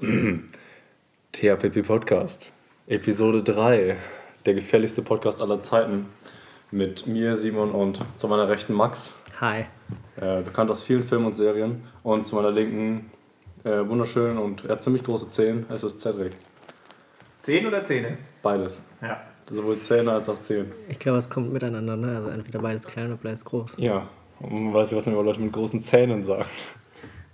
THPP Podcast, Episode 3, der gefährlichste Podcast aller Zeiten. Mit mir, Simon und zu meiner Rechten Max. Hi. Äh, bekannt aus vielen Filmen und Serien. Und zu meiner Linken, äh, wunderschön und er hat ziemlich große Zehen, es ist Cedric. Zehn oder Zähne? Beides. Ja. Sowohl Zähne als auch Zehen. Ich glaube, es kommt miteinander, ne? Also entweder beides klein oder beides groß. Ja, und man weiß ja, was man über Leute mit großen Zähnen sagt.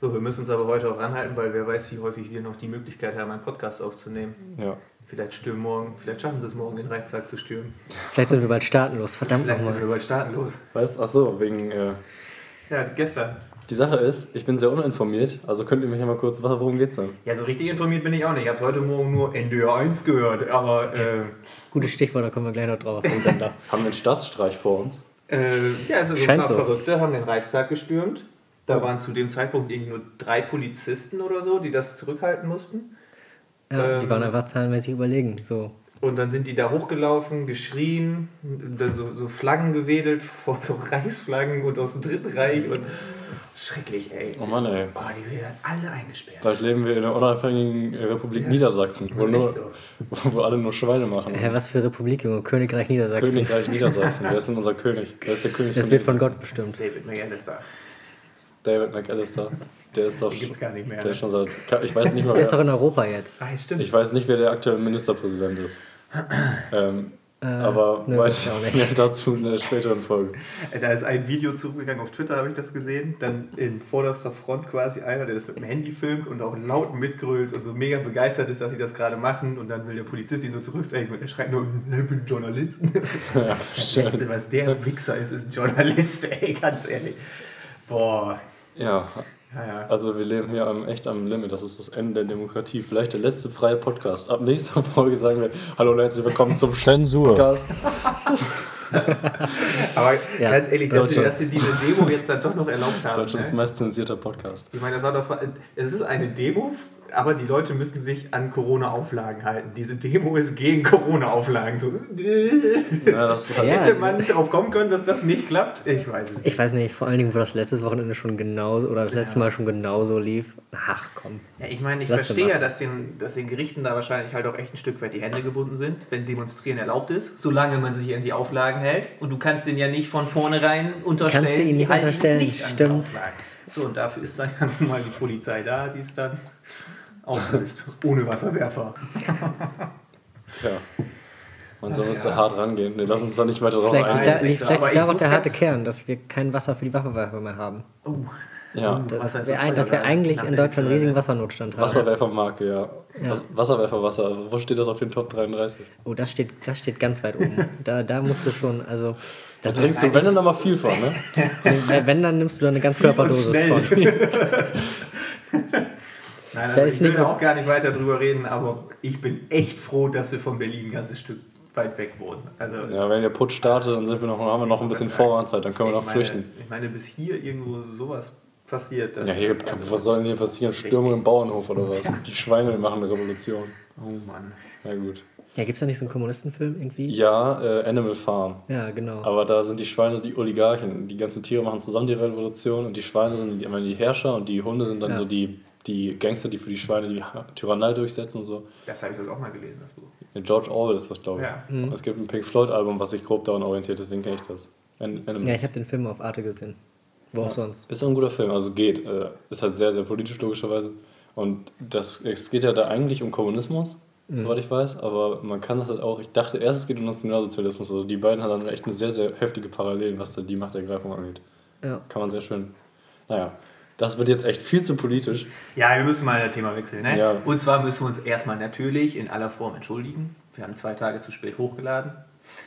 So, wir müssen uns aber heute auch ranhalten, weil wer weiß, wie häufig wir noch die Möglichkeit haben, einen Podcast aufzunehmen. Ja. Vielleicht stürmen morgen, vielleicht schaffen sie es morgen, den Reichstag zu stürmen. Vielleicht sind wir bald staatenlos, verdammt Vielleicht sind wir bald startenlos. Weißt ach so, wegen. Äh, Ja, gestern. die Sache ist, ich bin sehr uninformiert, also könnt ihr mich ja mal kurz. was- Worum geht's denn? Ja, so richtig informiert bin ich auch nicht. Ich habe heute Morgen nur NDR 1 gehört, aber äh, Gutes Stichwort, da kommen wir gleich noch drauf auf den Sender. Haben wir einen Staatsstreich vor uns? äh, ja, also so ein Scheint paar so. Verrückte haben den Reichstag gestürmt. Da waren zu dem Zeitpunkt irgendwie nur drei Polizisten oder so, die das zurückhalten mussten. Ja, die Ähm. waren einfach zahlenmäßig überlegen. So. Und dann sind die da hochgelaufen, geschrien, dann so, so Flaggen gewedelt, vor so Reichsflaggen und aus dem Dritten Reich und schrecklich, ey. Oh Mann, ey. Oh, die werden alle eingesperrt. Vielleicht leben wir in der unabhängigen Republik Ja. Niedersachsen, wo, nur, so. wo alle nur Schweine machen. Hä, was für Republik, Junge? Königreich Niedersachsen. Königreich Niedersachsen, wer ist denn unser König? Wer ist der König Das wird von Gott bestimmt. David McAllister. David McAllister. Der ist doch. Den gibt's gar nicht mehr. Der Ne? ist schon seit. Ich weiß nicht mal, Der ist doch wer, in Europa jetzt. Ah, stimmt. ich weiß nicht, wer der aktuelle Ministerpräsident ist. Ähm, Äh, aber nö, weit- weiß ich auch nicht. mehr dazu in der späteren Folge. Äh, Da ist ein Video zugegangen, auf Twitter habe ich das gesehen. Dann in vorderster Front quasi einer, der das mit dem Handy filmt und auch laut mitgrölt und so mega begeistert ist, dass sie das gerade machen. Und dann will der Polizist ihn so zurückdrängen und er schreit nur, ich bin Journalist. Ja, Das Letzte, was der Wichser ist, ist ein Journalist, ey, ganz ehrlich. Boah. Ja, Ja, ja. also wir leben hier am, echt am Limit. Das ist das Ende der Demokratie. Vielleicht der letzte freie Podcast. Ab nächster Folge sagen wir: Hallo und herzlich willkommen zum Zensur. Podcast. Aber Ja. ganz ehrlich, dass sie, dass sie diese Demo jetzt dann doch noch erlaubt haben. Deutschlands Ne? meist zensierter Podcast. Ich meine, das war doch. Es ist eine Demo, aber die Leute müssen sich an Corona-Auflagen halten. Diese Demo ist gegen Corona-Auflagen. So, Ja, das ist halt Ja. hätte man darauf kommen können, dass das nicht klappt? Ich weiß es nicht. Ich weiß nicht, vor allen Dingen, wo das letztes Wochenende schon genauso oder das letzte Mal schon genauso lief. Ach komm. Ja, ich meine, ich Lass verstehe ja, dass den, dass den Gerichten da wahrscheinlich halt auch echt ein Stück weit die Hände gebunden sind, wenn Demonstrieren erlaubt ist, solange man sich an die Auflagen hält. Und du kannst denen ja nicht von vornherein unterstellen, Kannst du sie nicht halten unterstellen, nicht an stimmt. Auflagen. So, und dafür ist dann ja nun mal die Polizei da, die es dann auflöst. Ohne Wasserwerfer. Tja. Man soll uns ja. da hart rangehen. Nee, lass uns da nicht weiter drauf Vielleicht, liegt da, vielleicht Aber liegt ich darauf der harte Kern, dass wir kein Wasser für die Wasserwerfer mehr haben. Oh, Ja. Wasser Das ist wir, ein, dass wir gerade eigentlich in Deutschland einen riesigen ne? Wassernotstand haben. Wasserwerfermarke, ja. Ja. Was- Wasserwerferwasser. Wo steht das auf den Top 33? Oh, das steht, das steht ganz weit oben. Da, da musst du schon, also. Da Das trinkst du, wenn dann noch mal viel von, ne? wenn, wenn, dann nimmst du da eine ganz Körperdosis von. Nein, Da also ist ich will da auch gar nicht weiter drüber reden, aber ich bin echt froh, dass wir von Berlin ein ganzes Stück weit weg wohnen. Also, Ja, wenn der Putsch startet, dann sind wir noch, haben wir noch ein bisschen Vorwarnzeit, dann können wir noch meine, flüchten. Ich meine, bis hier irgendwo sowas passiert. Ja, hier, was soll denn hier passieren? Stürmung im Bauernhof oder was? Die Schweine machen eine Revolution. Oh Mann. Ja, gut. Ja, gibt's da nicht so einen Kommunistenfilm irgendwie? Ja, äh, Animal Farm. Ja, genau. Aber da sind die Schweine die Oligarchen. Die ganzen Tiere machen zusammen die Revolution und die Schweine sind immer die Herrscher und die Hunde sind dann Ja. so die, die Gangster, die für die Schweine die Tyrannei durchsetzen und so. Das habe ich sogar auch mal gelesen, das Buch. Ja, George Orwell ist das, glaube ich. Ja. Mhm. Es gibt ein Pink Floyd-Album, was sich grob daran orientiert, deswegen kenne ich das. An Animals. Ja, ich habe den Film auf Arte gesehen. Wo auch sonst. Ist auch ein guter Film, also geht. Äh, ist halt sehr, sehr politisch logischerweise. Und das, es geht ja da eigentlich um Kommunismus, Mhm. soweit ich weiß, aber man kann das halt auch, ich dachte erst, es geht um Nationalsozialismus. Also die beiden haben dann echt eine sehr, sehr heftige Parallelen, was da die Machtergreifung angeht. Ja. Kann man sehr schön. Naja, das wird jetzt echt viel zu politisch. Ja, wir müssen mal das Thema wechseln. Ne? Ja. Und zwar müssen wir uns erstmal natürlich in aller Form entschuldigen. Wir haben zwei Tage zu spät hochgeladen.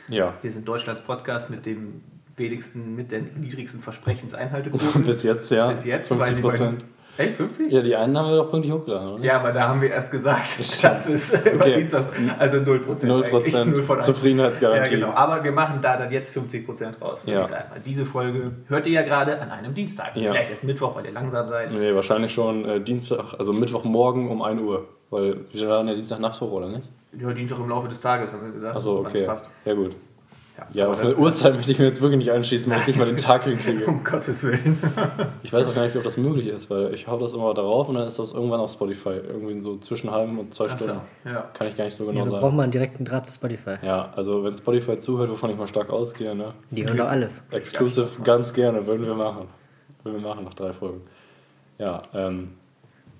Ja. Wir sind Deutschlands Podcast mit dem wenigsten, mit der niedrigsten Versprechenseinhaltequote. Bis jetzt, ja. Bis jetzt, 50 weil sie bei- Prozent. Echt, 50? Ja, die einen haben wir doch pünktlich hochgeladen, oder? Ja, aber da haben wir erst gesagt, das ist okay. das, also 0%. 0 Prozent Null von eins. Zufriedenheitsgarantie. Ja, genau. Aber wir machen da dann jetzt 50% raus, würde Ja. ich sagen. Diese Folge hört ihr ja gerade an einem Dienstag. Ja. Vielleicht erst Mittwoch, weil ihr langsam seid. Nee, wahrscheinlich schon äh, Dienstag, also Mittwochmorgen um 1 Uhr. Weil wir waren ja Dienstagnacht hoch, oder nicht? Ja, Dienstag im Laufe des Tages, haben wir gesagt. Achso, okay. passt. Ja, gut. Ja, aber auf eine Uhrzeit möchte ich mir jetzt wirklich nicht anschließen, weil ich nicht mal den Tag hinkriege. Um Gottes Willen. Ich weiß auch gar nicht, ob das möglich ist, weil ich hau das immer darauf und dann ist das irgendwann auf Spotify. Irgendwie so zwischen halben und zwei Achso, Stunden. ja. Kann ich gar nicht so Ja, genau wir brauchen sagen. mal einen direkten Draht zu Spotify. Ja, also wenn Spotify zuhört, wovon ich mal stark ausgehe, ne? Die hören doch alles. Exclusive ganz gerne, würden wir machen. Würden wir machen nach drei Folgen. Ja, ähm,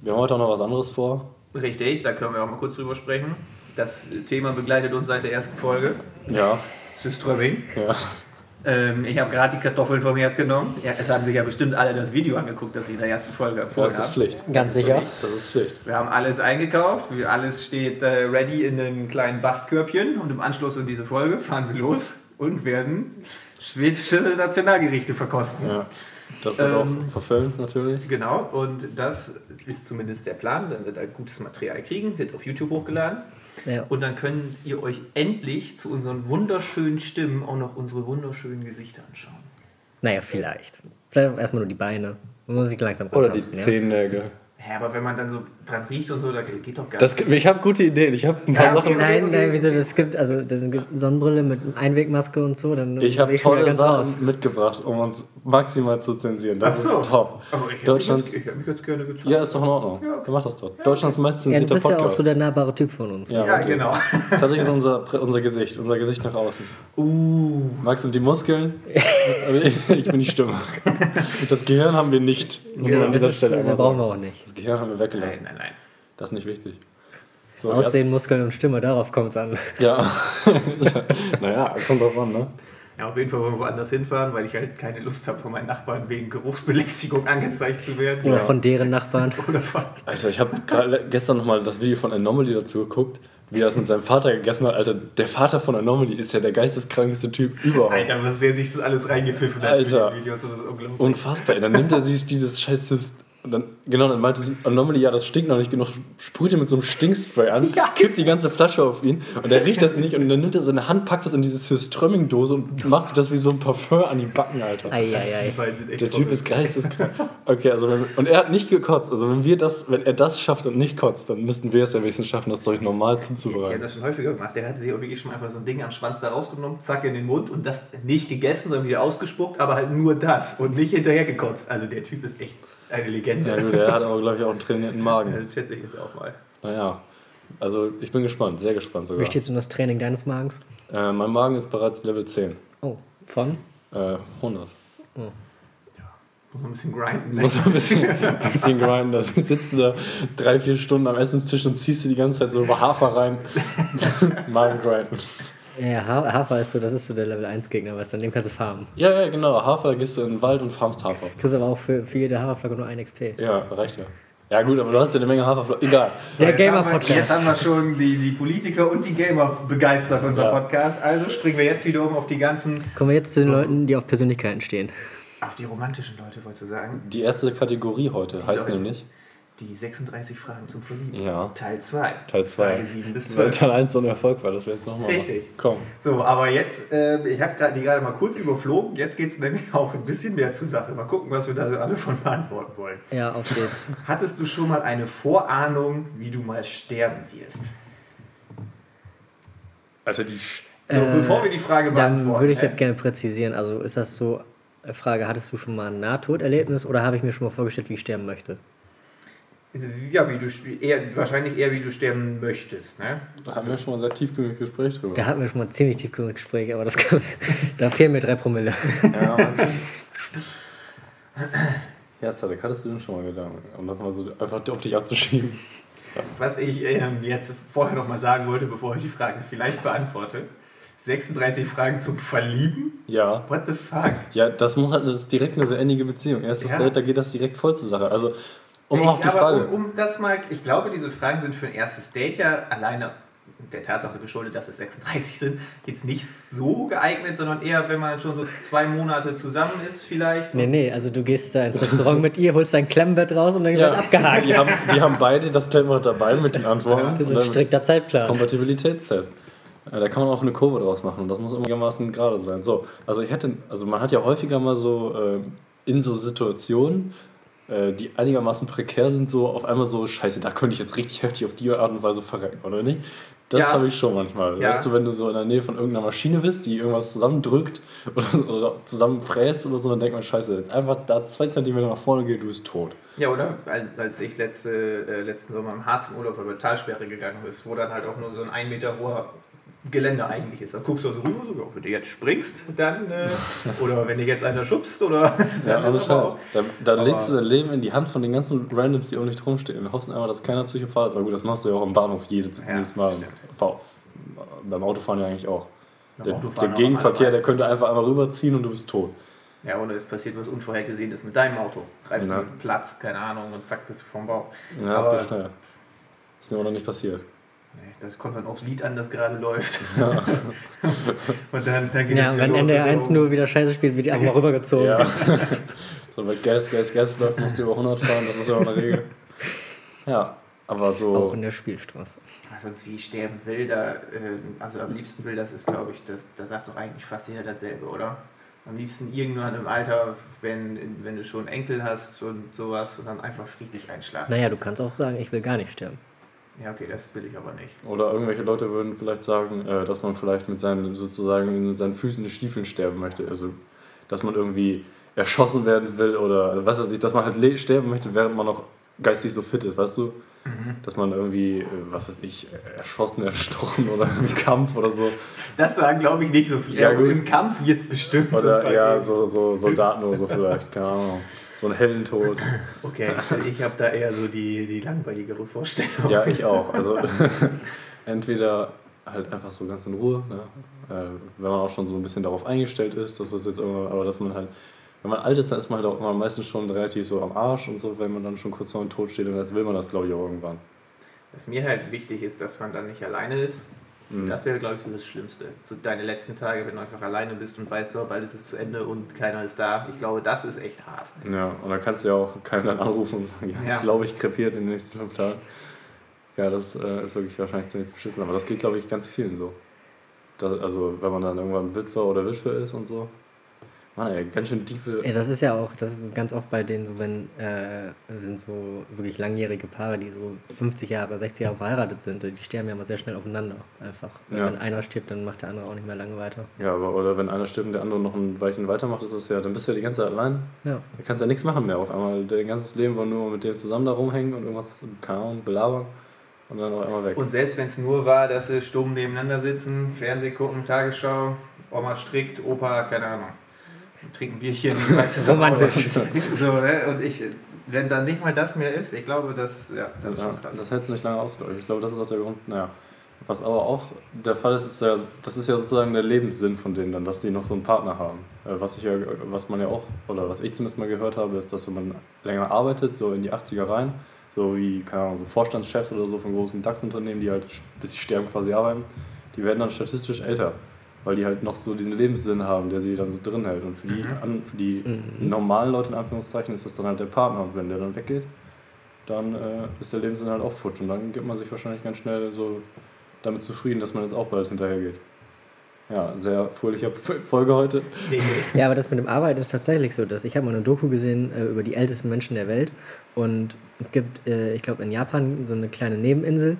wir haben heute auch noch was anderes vor. Richtig, da können wir auch mal kurz drüber sprechen. Das Thema begleitet uns seit der ersten Folge. Ja, Süströmming. ja. Ähm, ich habe gerade die Kartoffeln vom Herd genommen. Ja, es haben sich ja bestimmt alle das Video angeguckt, das ich in der ersten Folge empfohlen Das ist habe. Pflicht. Ganz sicher. Das ist Pflicht. Wir haben alles eingekauft, wir- alles steht äh, ready in einem kleinen Bastkörbchen und im Anschluss an diese Folge fahren wir los und werden schwedische Nationalgerichte verkosten. Ja. Das wird Ähm, auch verfilmt natürlich. Genau, und das ist zumindest der Plan. Dann wird ein gutes Material kriegen, wird auf YouTube hochgeladen. Ja. Und dann könnt ihr euch endlich zu unseren wunderschönen Stimmen auch noch unsere wunderschönen Gesichter anschauen. Naja, vielleicht. Vielleicht erstmal nur die Beine. Man muss sich langsam Oder die? Zehennägel. Ja, aber wenn man dann so dran riecht und so, da geht doch gar Das, ich habe gute Ideen. Ich habe ein paar Ja, okay. Sachen. Nein, nein, wieso? Das gibt, also, das gibt Sonnenbrille mit Einwegmaske und so. Dann Ich habe tolle ganz raus. Sachen mitgebracht, um uns maximal zu zensieren. Das so. ist top. Aber ich Deutschlands. mich, ich mich jetzt gerne gezeigt. Ja, ist doch in Ordnung. Ja. Mach das doch. Deutschlands meist Ja, du zensierter bist ja auch Podcast. so der nahbare Typ von uns. Ja. Ja, okay. genau. Zeig uns unser, unser Gesicht, unser Gesicht nach außen. Uh, Max sind die Muskeln, ich bin die Stimme. Das Gehirn haben wir nicht. Man an das dieser ist, Stelle äh, brauchen wir auch nicht. Das Gehirn haben wir nein, weggelassen. nein, nein. Das ist nicht wichtig. So, Aussehen, Muskeln und Stimme, darauf kommt es an. Ja. naja, kommt drauf an, ne? Ja, auf jeden Fall wollen wir woanders hinfahren, weil ich halt keine Lust habe, von meinen Nachbarn wegen Geruchsbelästigung angezeigt zu werden. Oder von deren Nachbarn. Oder von Alter, ich habe gerade gestern nochmal das Video von Anomaly dazu geguckt, wie er das mit seinem Vater gegessen hat. Alter, der Vater von Anomaly ist ja der geisteskrankeste Typ überhaupt. Alter, was der sich so alles reingepfiffen hat Alter. für die Videos, das ist unglaublich. Unfassbar. Dann nimmt er sich dieses scheiß und dann, genau, dann meinte sie, Anomaly, ja, das stinkt noch nicht genug, sprüht ihn mit so einem Stinkspray an, Ja. kippt die ganze Flasche auf ihn und er riecht das nicht und dann nimmt er seine Hand, packt das in diese Süströmming-Dose und macht sich das wie so ein Parfum an die Backen, Alter. Beiden sind echt Der Typ ist geisteskrank. Okay, also wenn, und er hat nicht gekotzt. Also wenn wir das, wenn er das schafft und nicht kotzt, dann müssten wir es ja wenigstens schaffen, das Zeug normal Ich habe zuzubereiten. das schon häufiger gemacht. Der hatte sich auch wirklich schon einfach so ein Ding am Schwanz da rausgenommen, zack in den Mund und das nicht gegessen, sondern wieder ausgespuckt, aber halt nur das und nicht hinterher gekotzt. Also der Typ ist echt eine Legende. Ja gut, er hat aber glaube ich auch einen trainierten Magen. Das schätze ich jetzt auch mal. Naja, also ich bin gespannt, sehr gespannt sogar. Wie steht es um das Training deines Magens? Äh, mein Magen ist bereits Level 10. Oh, von? Äh, 100. Muss man ein bisschen grinden. Muss man ein bisschen, bisschen grinden. Da sitzt du da drei, vier Stunden am Essenstisch und ziehst dir die ganze Zeit so Hafer rein. Magen grinden. Ja, Ha- Hafer ist so, das ist so der Level 1 Gegner, weißt du, an dem kannst du farmen. Ja, ja, genau. Hafer, gehst du in den Wald und farmst Hafer. Kriegst aber auch für, für jede Haferflagge nur ein XP. Ja, reicht ja. Ja gut, aber du hast ja eine Menge Haferflocken. Egal. Der haben wir- Gamer-Podcast. Jetzt haben wir schon die, die Politiker und die Gamer begeistert für unser Ja. Podcast. Also springen wir jetzt wiederum auf die ganzen, Kommen wir jetzt zu den Leuten, die auf Persönlichkeiten stehen. auf die romantischen Leute, wolltest du sagen. Die erste Kategorie heute heißt Leute. nämlich Die 36 Fragen zum Verlieben. Ja. Teil 2. Teil 2. Frage 7 bis Weil 12. Teil 1 so ein Erfolg war, das wir jetzt nochmal Richtig. Komm. So, aber jetzt, äh, ich habe die gerade mal kurz überflogen. Jetzt geht es nämlich auch ein bisschen mehr zur Sache. Mal gucken, was wir da so alle von beantworten wollen. Ja, auf geht's. Hattest du schon mal eine Vorahnung, wie du mal sterben wirst? Alter, die... Sch So, Äh, bevor wir die Frage Dann beantworten. würde ich jetzt gerne präzisieren. Also ist das so, äh, Frage, hattest du schon mal ein Nahtoderlebnis oder habe ich mir schon mal vorgestellt, wie ich sterben möchte? Ja, wie du eher, wahrscheinlich eher wie du sterben möchtest, ne? Da haben wir schon mal ein sehr tiefgründiges Gespräch drüber. Da hatten wir schon mal ein ziemlich tiefgründiges Gespräch, aber das kann, da fehlen mir drei Promille. Ja, du? Ja, Zadek, hattest du denn schon mal Gedanken, um das mal so einfach auf dich abzuschieben? Was ich ähm, jetzt vorher noch mal sagen wollte, bevor ich die Frage vielleicht beantworte. 36 Fragen zum Verlieben? Ja. What the fuck? Ja, das muss halt das ist direkt eine sehr innige Beziehung. Erstes Ja. Date, da geht das direkt voll zur Sache. Also, um ich, auf die aber Frage. Um, um das mal, ich glaube, diese Fragen sind für ein erstes Date ja alleine der Tatsache geschuldet, dass es 36 sind, jetzt nicht so geeignet, sondern eher, wenn man schon so zwei Monate zusammen ist, vielleicht. Nee, nee, also du gehst da ins Restaurant mit ihr, holst dein Klemmbett raus und dann wird abgehakt. Die haben, die haben beide das Klemmbad dabei mit den Antworten. Das ist ein strikter Zeitplan. Kompatibilitätstest. Ja, Da kann man auch eine Kurve draus machen und das muss einigermaßen gerade sein. So, also ich hätte, also man hat ja häufiger mal so äh, in so Situationen, die einigermaßen prekär sind, so auf einmal so, scheiße, da könnte ich jetzt richtig heftig auf die Art und Weise verrecken, oder nicht? Das Ja. habe ich schon manchmal. Ja. Weißt du, wenn du so in der Nähe von irgendeiner Maschine bist, die irgendwas zusammendrückt oder, oder zusammenfräst oder so, dann denkt man, scheiße, jetzt einfach da zwei Zentimeter nach vorne geht, du bist tot. Ja, oder? Als- ich letzte, äh, letzten Sommer im Harz im Urlaub über Talsperre gegangen ist, wo dann halt auch nur so ein ein Meter hoher Gelände eigentlich ist. Da guckst du so rüber, so, ja, wenn du jetzt springst, dann, äh, oder wenn dich jetzt einer schubst, oder. Ja, dann ohne ist aber Scheiß. auch- Da, da Aber- legst du dein Leben in die Hand von den ganzen Randoms, die um dich rumstehen. Wir hoffen einfach, dass keiner Psychopath ist. Aber gut, das machst du ja auch am Bahnhof jedes, Ja, jedes Mal. Fa- Beim Autofahren ja eigentlich auch. Der, der auch Gegenverkehr, der könnte einfach einmal rüberziehen und du bist tot. Ja, oder es passiert was Unvorhergesehenes mit deinem Auto. Greifst Ja. du Platz, keine Ahnung, und zack, bist du vom Bau. Ja, das Aber- geht schnell. Ist mir auch noch nicht passiert. Das kommt dann aufs Lied an, das gerade läuft. und dann, dann geht Ja, wenn NDR und 1-0 wieder scheiße spielt, wird die einfach mal rübergezogen. Ja. so, wenn Gas, Gas, Gas läuft, musst du über 100 fahren, das ist ja auch eine Regel. Ja, aber Auch so. in der Spielstraße. Sonst wie sterben will, da, ähm, also am liebsten will, das ist glaube ich, das, da sagt doch eigentlich fast jeder dasselbe, oder? Am liebsten irgendwann im Alter, wenn, wenn du schon Enkel hast und sowas und dann einfach friedlich einschlafen. Naja, du kannst auch sagen, ich will gar nicht sterben. Ja, okay, das will ich aber nicht. Oder irgendwelche Leute würden vielleicht sagen, äh, dass man vielleicht mit seinen sozusagen mit seinen Füßen in Stiefeln sterben möchte. Also, dass man irgendwie erschossen werden will oder also, was weiß ich, dass man halt sterben möchte, während man noch geistig so fit ist, weißt du? Dass man irgendwie, äh, was weiß ich, erschossen, erstochen oder im Kampf oder so. Das sagen glaube ich nicht so viele. Ja, gut. Im Kampf jetzt bestimmt. Oder ja, so, so Soldaten oder so vielleicht, keine Ahnung. So ein Heldentod. Okay, ich habe da eher so die, die langweiligere Vorstellung. Ja, ich auch. Also entweder halt einfach so ganz in Ruhe, ne? äh, wenn man auch schon so ein bisschen darauf eingestellt ist, dass das jetzt irgendwann, aber dass man halt, wenn man alt ist, dann ist man halt auch immer meistens schon relativ so am Arsch und so, wenn man dann schon kurz vor dem Tod steht und jetzt will man das, glaube ich, auch irgendwann. Was mir halt wichtig ist, dass man dann nicht alleine ist. Mhm. Das wäre, glaube ich, so das Schlimmste. So deine letzten Tage, wenn du einfach alleine bist und weißt, so, bald ist es zu Ende und keiner ist da. Ich glaube, das ist echt hart. Ja, und dann kannst du ja auch keinen dann anrufen und sagen, ja, Ja. ich glaube, ich krepiert in den nächsten fünf Tagen. Ja, das äh, ist wirklich wahrscheinlich ziemlich beschissen, aber das geht, glaube ich, ganz vielen so. Das, also, wenn man dann irgendwann Witwer oder Witwe ist und so. Mann, ey, ganz schön tiefe. Ja, das ist ja auch, das ist ganz oft bei denen so, wenn, äh, sind so wirklich langjährige Paare, die so 50 Jahre, 60 Jahre verheiratet sind, die sterben ja immer sehr schnell aufeinander einfach. Ja. Wenn einer stirbt, dann macht der andere auch nicht mehr lange weiter. Ja, aber oder wenn einer stirbt und der andere noch ein Weilchen weitermacht, ist es ja, dann bist du ja die ganze Zeit allein. Ja. Da kannst du ja nichts machen mehr auf einmal. Dein ganzes Leben war nur mit dem zusammen da rumhängen und irgendwas, keine Ahnung, belabern und dann auf einmal weg. Und selbst wenn es nur war, dass sie stumm nebeneinander sitzen, Fernsehen gucken, Tagesschau, Oma strickt, Opa, keine Ahnung, trinken Bierchen, weißt du, Romantisch. So, ne? Und ich, wenn dann nicht mal das mehr ist, ich glaube, das, ja, das ist ja, schon krass. das hältst du nicht lange aus, glaube ich. Ich glaube, das ist auch der Grund, naja. Was aber auch der Fall ist, ist ja, das ist ja sozusagen der Lebenssinn von denen dann, dass sie noch so einen Partner haben. Äh, Was, ich ja, was man ja auch, oder was ich zumindest mal gehört habe, ist, dass wenn man länger arbeitet, so in die 80er rein, so wie, keine Ahnung, so Vorstandschefs oder so von großen DAX-Unternehmen, die halt bis sie sterben quasi arbeiten, die werden dann statistisch älter, weil die halt noch so diesen Lebenssinn haben, der sie dann so drin hält. Und für die, Mhm. an, für die Mhm. normalen Leute in Anführungszeichen ist das dann halt der Partner. Und wenn der dann weggeht, dann äh, ist der Lebenssinn halt auch futsch. Und dann gibt man sich wahrscheinlich ganz schnell so damit zufrieden, dass man jetzt auch bald hinterhergeht. Ja, sehr fröhliche Folge heute. Ja, aber das mit dem Arbeiten ist tatsächlich so, dass ich habe mal eine Doku gesehen äh, über die ältesten Menschen der Welt und es gibt, äh, ich glaube in Japan so eine kleine Nebeninsel,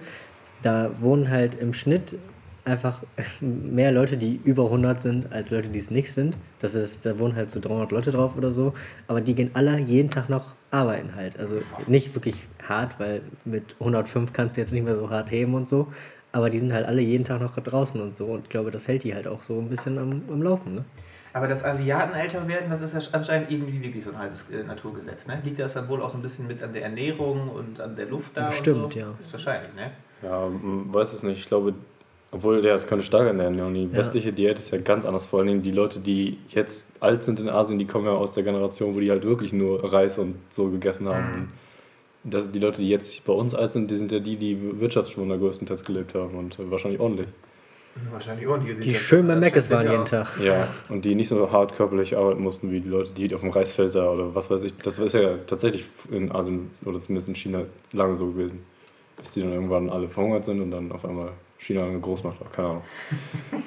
da wohnen halt im Schnitt einfach mehr Leute, die über 100 sind, als Leute, die es nicht sind. Das ist, da wohnen halt so 300 Leute drauf oder so, aber die gehen alle jeden Tag noch arbeiten halt. Also nicht wirklich hart, weil mit 105 kannst du jetzt nicht mehr so hart heben und so, aber die sind halt alle jeden Tag noch draußen und so und ich glaube, das hält die halt auch so ein bisschen am, am Laufen, ne? Aber dass Asiaten älter werden, das ist ja anscheinend irgendwie wirklich so ein halbes äh, Naturgesetz. Ne? Liegt das dann wohl auch so ein bisschen mit an der Ernährung und an der Luft da? Bestimmt, und so? ja. Ist wahrscheinlich, ne? Ja, weiß es nicht. Ich glaube, obwohl, ja, es könnte stark ernähren. Und die Ja. westliche Diät ist ja ganz anders. Vor allen Dingen die Leute, die jetzt alt sind in Asien, die kommen ja aus der Generation, wo die halt wirklich nur Reis und so gegessen haben. Und Das, die Leute, die jetzt bei uns alt sind, die sind ja die, die Wirtschaftswunder größtenteils gelebt haben und äh, wahrscheinlich ordentlich. Wahrscheinlich ordentlich. Die schön beim Meckes waren jeden Tag. Ja, und die nicht so hart körperlich arbeiten mussten wie die Leute, die auf dem Reisfeld da oder was weiß ich. Das ist ja tatsächlich in Asien oder zumindest in China lange so gewesen. Bis die dann irgendwann alle verhungert sind und dann auf einmal China eine Großmacht war. Keine Ahnung.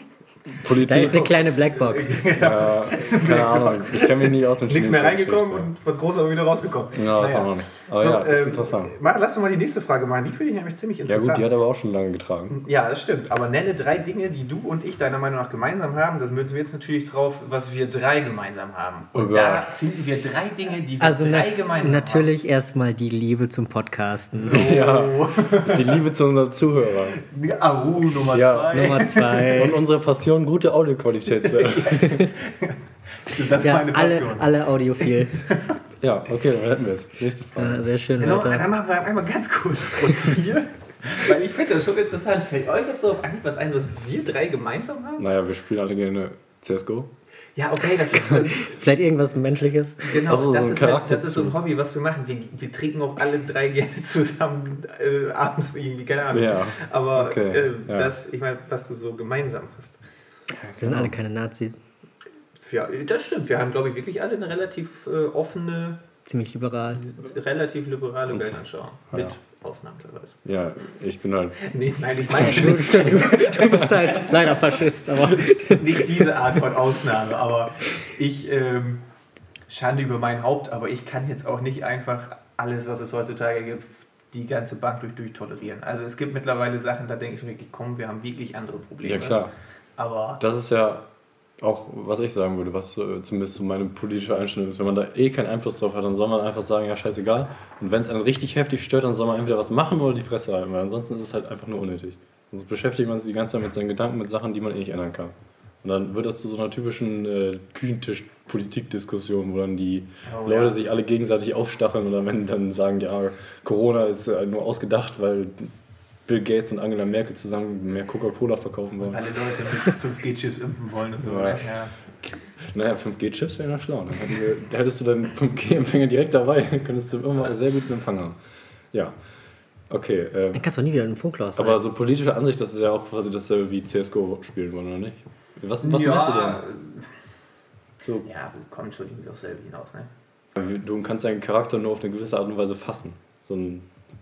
Politik. Da ist eine kleine Blackbox. ja, keine Ahnung. Ich kenne mich nicht aus dem Ist nichts mehr reingekommen und was groß aber wieder rausgekommen. Ja, das Naja. auch noch nicht. Aber So, ja, ist ähm, interessant. Mach, lass uns mal die nächste Frage machen. Die finde ich nämlich ziemlich Ja interessant. gut, die hat aber auch schon lange getragen. Ja, das stimmt. Aber nenne drei Dinge, die du und ich deiner Meinung nach gemeinsam haben. Das müssen wir jetzt natürlich drauf, was wir drei gemeinsam haben. Und Oh da finden wir drei Dinge, die wir Also drei gemeinsam natürlich erstmal die Liebe zum Podcasten. haben. Ja. So. Die Liebe zu unseren Zuhörern. Uh, Nummer Ja. zwei. Nummer zwei. Und unsere Passion, gute Audioqualität zu erreichen. Das ist ja, meine alle, Passion. alle audiophil. Ja, okay, dann hätten wir es. Nächste Frage. Äh, sehr schön, Genau, dann machen wir einmal ganz kurz Grund 4. Weil ich finde das schon interessant. Fällt euch jetzt so auf Anhieb was ein, was wir drei gemeinsam haben? Naja, wir spielen alle gerne CSGO. Ja, okay, das ist, Vielleicht irgendwas Menschliches. genau, Also so das, ein ist halt, das ist so ein Hobby, was wir machen. Wir, wir trinken auch alle drei gerne zusammen äh, abends irgendwie, keine Ahnung. Ja. Aber Okay, äh, ja. das, ich meine, was du so gemeinsam hast. Wir sind alle keine Nazis. Ja, das stimmt. Wir haben, glaube ich, wirklich alle eine relativ äh, offene, Ziemlich liberal. relativ liberale Und- Weltanschauung. Ja. Mit Ausnahmen teilweise. Ja, ich bin halt. Nee, nein, ich meine Du, du bist halt leider Faschist, aber nicht diese Art von Ausnahme. Aber ich, ähm, Schande über mein Haupt, aber ich kann jetzt auch nicht einfach alles, was es heutzutage gibt, die ganze Bank durch, durch tolerieren. Also es gibt mittlerweile Sachen, da denke ich wirklich, komm, wir haben wirklich andere Probleme. Ja, klar. Aber Das ist ja auch, was ich sagen würde, was äh, zumindest so meine politische Einstellung ist. Wenn man da eh keinen Einfluss drauf hat, dann soll man einfach sagen, ja, scheißegal. Und wenn es einen richtig heftig stört, dann soll man entweder was machen oder die Fresse halten, weil ansonsten ist es halt einfach nur unnötig. Sonst beschäftigt man sich die ganze Zeit mit seinen Gedanken, mit Sachen, die man eh nicht ändern kann. Und dann wird das zu so einer typischen äh, Küchentisch-Politik-Diskussion, wo dann die Oh, Leute ja. sich alle gegenseitig aufstacheln und am Ende dann sagen, ja, Corona ist äh, nur ausgedacht, weil Bill Gates und Angela Merkel zusammen mehr Coca-Cola verkaufen wollen. alle Leute mit 5G-Chips impfen wollen und so. Ja. ne? Ja. Naja, 5G-Chips wären ja schlau. Dann wir- da hättest du deinen 5G-Empfänger direkt dabei, dann könntest du immer sehr guten Empfang haben. Ja, okay. Ähm, dann kannst du nie wieder in den Funkloch sein. aber so politische Ansicht, das ist ja auch quasi dasselbe wie CSGO spielen wollen, oder nicht? Was, was ja, meinst du denn? So, Ja, kommt schon irgendwie aufs selbe hinaus, ne? du kannst deinen Charakter nur auf eine gewisse Art und Weise fassen, so ein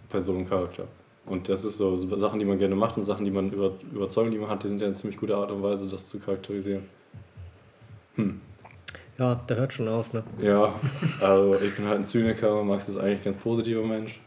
Personencharakter. Und das ist so, so Sachen, die man gerne macht und Sachen, die man über, Überzeugung, die man hat, die sind ja eine ziemlich gute Art und Weise, das zu charakterisieren. Hm. ja, der hört schon auf, ne? Ja, also ich bin halt ein Zyniker, Max ist eigentlich ein ganz positiver Mensch.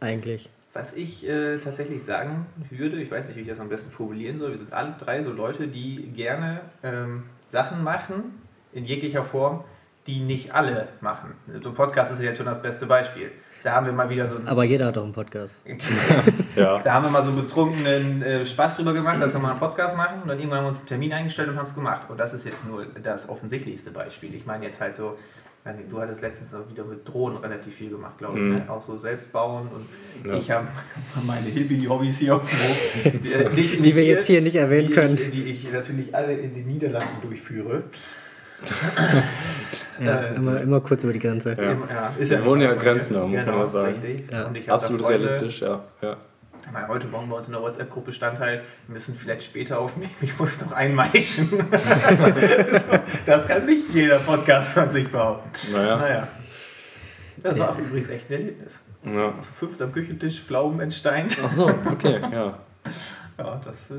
Eigentlich. Was ich äh, tatsächlich sagen würde, ich weiß nicht, wie ich das am besten formulieren soll, wir sind alle drei so Leute, die gerne ähm, Sachen machen, in jeglicher Form, die nicht alle machen. So ein Podcast ist ja jetzt schon das beste Beispiel. Da haben wir mal wieder so ein Aber jeder hat doch einen Podcast. Ja. Da haben wir mal so betrunkenen äh, Spaß drüber gemacht, dass wir mal einen Podcast machen und dann irgendwann haben wir uns einen Termin eingestellt und haben es gemacht. Und das ist jetzt nur das offensichtlichste Beispiel. Ich meine jetzt halt so, du hattest letztens auch wieder mit Drohnen relativ viel gemacht, glaube ich. Mhm. Ne? Auch so selbst bauen und Ja. ich habe meine Hillbilly-Hobbys hier irgendwo, die, äh, nicht Die wir jetzt hier nicht erwähnen die können. Ich, die ich natürlich alle in den Niederlanden durchführe. Ja, Äh, immer, immer kurz über die Grenze. Ja. Ja, ist Wir wohnen ja mir. grenznah, muss man ja sagen. Richtig. Ja. Absolut Freunde, realistisch, ja. ja. Mal, heute bauen wir uns in der WhatsApp-Gruppe Standteil. Wir müssen vielleicht später aufnehmen. Ich muss noch einmeischen. das kann nicht jeder Podcast von sich behaupten. Naja. Naja. Das war auch übrigens echt ein Erlebnis. Ja. Zu fünft am Küchentisch, Pflaumen entsteint. Ach so, okay, ja. Ja, das äh,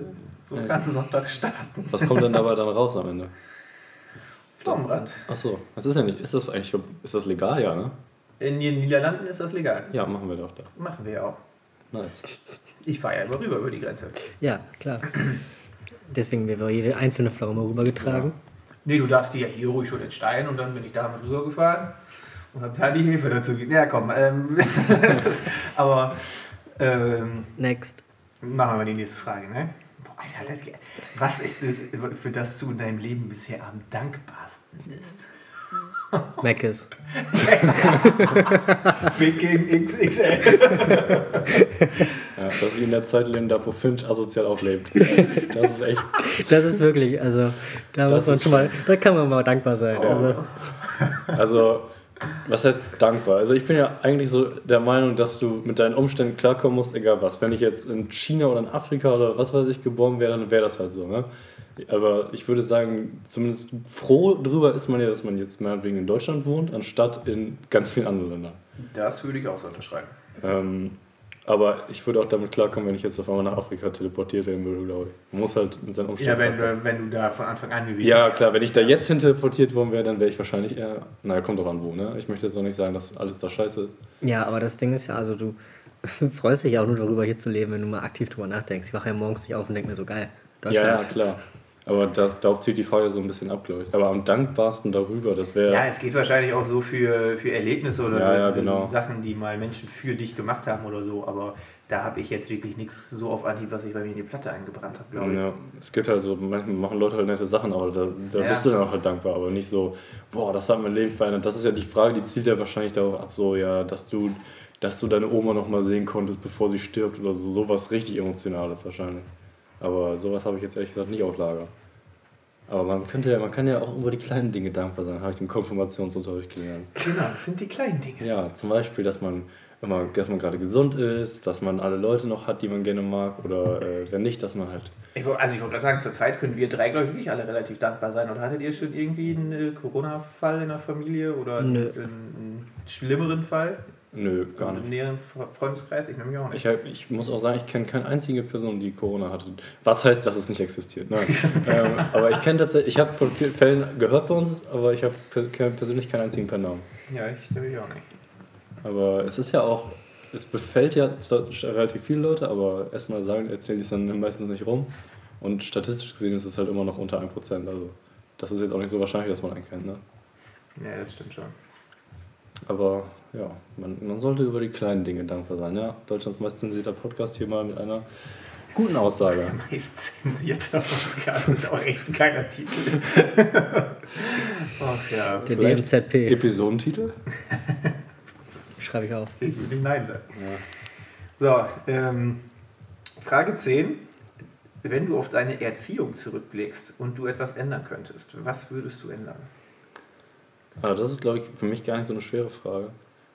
so Ja. kann Sonntag starten. Was kommt denn dabei dann raus am Ende? Pflaumenbrand. Ach so, das ist ja nicht, ist das eigentlich, ist das legal, ja, ne? In den Niederlanden ist das legal. Ja, machen wir doch da. Machen wir ja auch. Nice. Ich fahre ja immer rüber über die Grenze. Ja, klar. Deswegen wird jede einzelne Pflaume rübergetragen. Nee, du darfst die ja hier ruhig schon entsteigen und dann bin ich damit rübergefahren und habe da die Hefe dazu gegeben. Ja, komm. Ähm, aber ähm, Next. machen wir mal die nächste Frage, ne? Alter, das, was ist es, für das du in deinem Leben bisher am dankbarsten bist? Meckes. Big Game XXL. Ja, dass ich in der Zeit leben darf, wo Finch asozial auflebt. Das ist echt. Das ist wirklich, also da Das muss man schon mal, da kann man mal dankbar sein. Oh. Also, Also, was heißt dankbar? Also, ich bin ja eigentlich so der Meinung, dass du mit deinen Umständen klarkommen musst, egal was. Wenn ich jetzt in China oder in Afrika oder was weiß ich geboren wäre, dann wäre das halt so. Ne? Aber ich würde sagen, zumindest froh drüber ist man ja, dass man jetzt meinetwegen in Deutschland wohnt, anstatt in ganz vielen anderen Ländern. Das würde ich auch so unterschreiben. Ähm, Aber ich würde auch damit klarkommen, wenn ich jetzt auf einmal nach Afrika teleportiert werden würde, glaube ich. Man muss halt in seinen Ja, Umständen. wenn, klarkommen. du- wenn du da von Anfang an gewesen ja, klar, wenn ich da jetzt hin teleportiert worden wäre, dann wäre ich wahrscheinlich eher. Naja, kommt doch an wo, ne? Ich möchte jetzt auch nicht sagen, dass alles da scheiße ist. Ja, aber das Ding ist ja, also du freust dich ja auch nur darüber, hier zu leben, wenn du mal aktiv drüber nachdenkst. Ich wache ja morgens nicht auf und denke mir so, geil, Ja, ja, klar. Aber das, darauf zieht die Frage so ein bisschen ab, glaube ich. Aber am dankbarsten darüber, das wäre. Ja, es geht wahrscheinlich auch so für, für Erlebnisse oder Ja, ja, genau. Sachen, die mal Menschen für dich gemacht haben oder so. Aber da habe ich jetzt wirklich nichts so auf Anhieb, was ich bei mir in die Platte eingebrannt habe, glaube ich. Ja, es gibt halt so, manchmal machen Leute halt nette Sachen, aber da, da Ja. bist du dann auch halt dankbar, aber nicht so, boah, das hat mein Leben verändert. Das ist ja die Frage, die zielt ja wahrscheinlich darauf ab, so, ja, dass du, dass du deine Oma noch mal sehen konntest, bevor sie stirbt oder so, sowas richtig Emotionales wahrscheinlich. Aber sowas habe ich jetzt ehrlich gesagt nicht auf Lager. Aber man könnte ja, man kann ja auch über die kleinen Dinge dankbar sein, habe ich im Konfirmationsunterricht gelernt. Genau, das sind die kleinen Dinge. Ja, zum Beispiel, dass man immer, dass man gerade gesund ist, dass man alle Leute noch hat, die man gerne mag, oder äh, wenn nicht, dass man halt Ich, also ich wollte gerade sagen, zurzeit können wir drei, glaube ich, wirklich alle relativ dankbar sein. Oder hattet ihr schon irgendwie einen äh, Corona-Fall in der Familie oder einen, einen schlimmeren Fall? Nö, gar Im nicht. näheren Fre- Freundeskreis? Ich nämlich auch nicht. Ich, hab, ich muss auch sagen, ich kenne keine einzige Person, die Corona hatte. Was heißt, dass es nicht existiert? Nein. ähm, aber ich kenne tatsächlich, ich habe von vielen Fällen gehört bei uns, aber ich habe persönlich keinen einzigen per Namen. ja, ich nämlich auch nicht. Aber es ist ja auch, es befällt ja relativ viele Leute, aber erstmal sagen, erzählen die es dann meistens nicht rum. Und statistisch gesehen ist es halt immer noch unter 1%. Also das ist jetzt auch nicht so wahrscheinlich, dass man einen kennt. Ne? Ja, das stimmt schon. Aber ja, man, man sollte über die kleinen Dinge dankbar sein. Ja, Deutschlands meist zensierter Podcast hier mal mit einer guten Aussage. Meist zensierter Podcast ist auch echt ein geiler Titel. Ach ja, Der Vielleicht DMZP, Episodentitel? schreibe ich auf. ich würde Nein sagen. Ja. So, ähm, Frage 10. Wenn du auf deine Erziehung zurückblickst und du etwas ändern könntest, was würdest du ändern? Also das ist, glaube ich, für mich gar nicht so eine schwere Frage.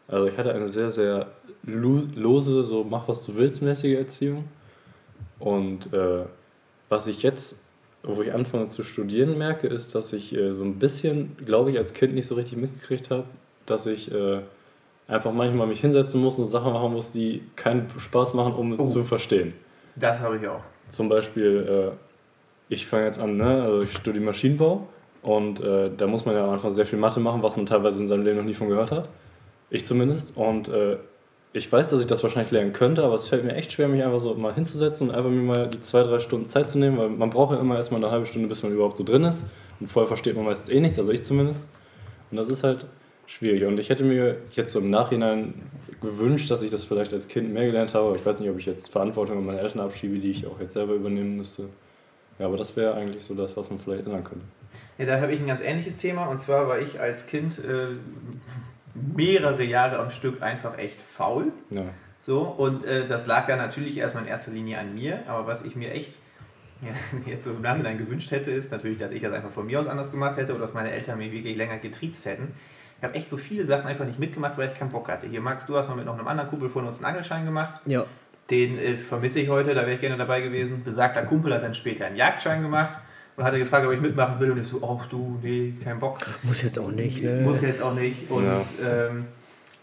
Also ich hatte eine sehr, sehr lo- lose, so mach was du willst mäßige Erziehung. Und äh, was ich jetzt, wo ich anfange zu studieren, merke, ist, dass ich äh, so ein bisschen, glaube ich, als Kind nicht so richtig mitgekriegt habe, dass ich äh, einfach manchmal mich hinsetzen muss und Sachen machen muss, die keinen Spaß machen, um es Oh. zu verstehen. Das habe ich auch. Zum Beispiel, äh, ich fange jetzt an, ne? also ich studiere Maschinenbau und äh, da muss man ja am Anfang sehr viel Mathe machen, was man teilweise in seinem Leben noch nie von gehört hat. Ich zumindest. Und äh, ich weiß, dass ich das wahrscheinlich lernen könnte, aber es fällt mir echt schwer, mich einfach so mal hinzusetzen und einfach mir mal die zwei, drei Stunden Zeit zu nehmen, weil man braucht ja immer erstmal eine halbe Stunde, bis man überhaupt so drin ist. Und vorher versteht man meistens eh nichts, also ich zumindest. Und das ist halt schwierig. Und ich hätte mir jetzt so im Nachhinein gewünscht, dass ich das vielleicht als Kind mehr gelernt habe. Ich weiß nicht, ob ich jetzt Verantwortung an meine Eltern abschiebe, die ich auch jetzt selber übernehmen müsste. Ja, aber das wäre eigentlich so das, was man vielleicht ändern könnte. Ja, da habe ich ein ganz ähnliches Thema und zwar war ich als Kind äh, mehrere Jahre am Stück einfach echt faul. Ja. So, und äh, das lag dann natürlich erstmal in erster Linie an mir, aber was ich mir echt ja, jetzt so im Nachhinein gewünscht hätte, ist natürlich, dass ich das einfach von mir aus anders gemacht hätte oder dass meine Eltern mich wirklich länger getriezt hätten. Ich habe echt so viele Sachen einfach nicht mitgemacht, weil ich keinen Bock hatte. Hier, Max, du hast mal mit noch einem anderen Kumpel von uns einen Angelschein gemacht. Ja, Den äh, vermisse ich heute, da wäre ich gerne dabei gewesen. Besagter Kumpel hat dann später einen Jagdschein gemacht und hatte gefragt, ob ich mitmachen will. Und ich so, ach du, nee, kein Bock. muss jetzt auch nicht. Ne? Muss jetzt auch nicht. Und Ja. ähm,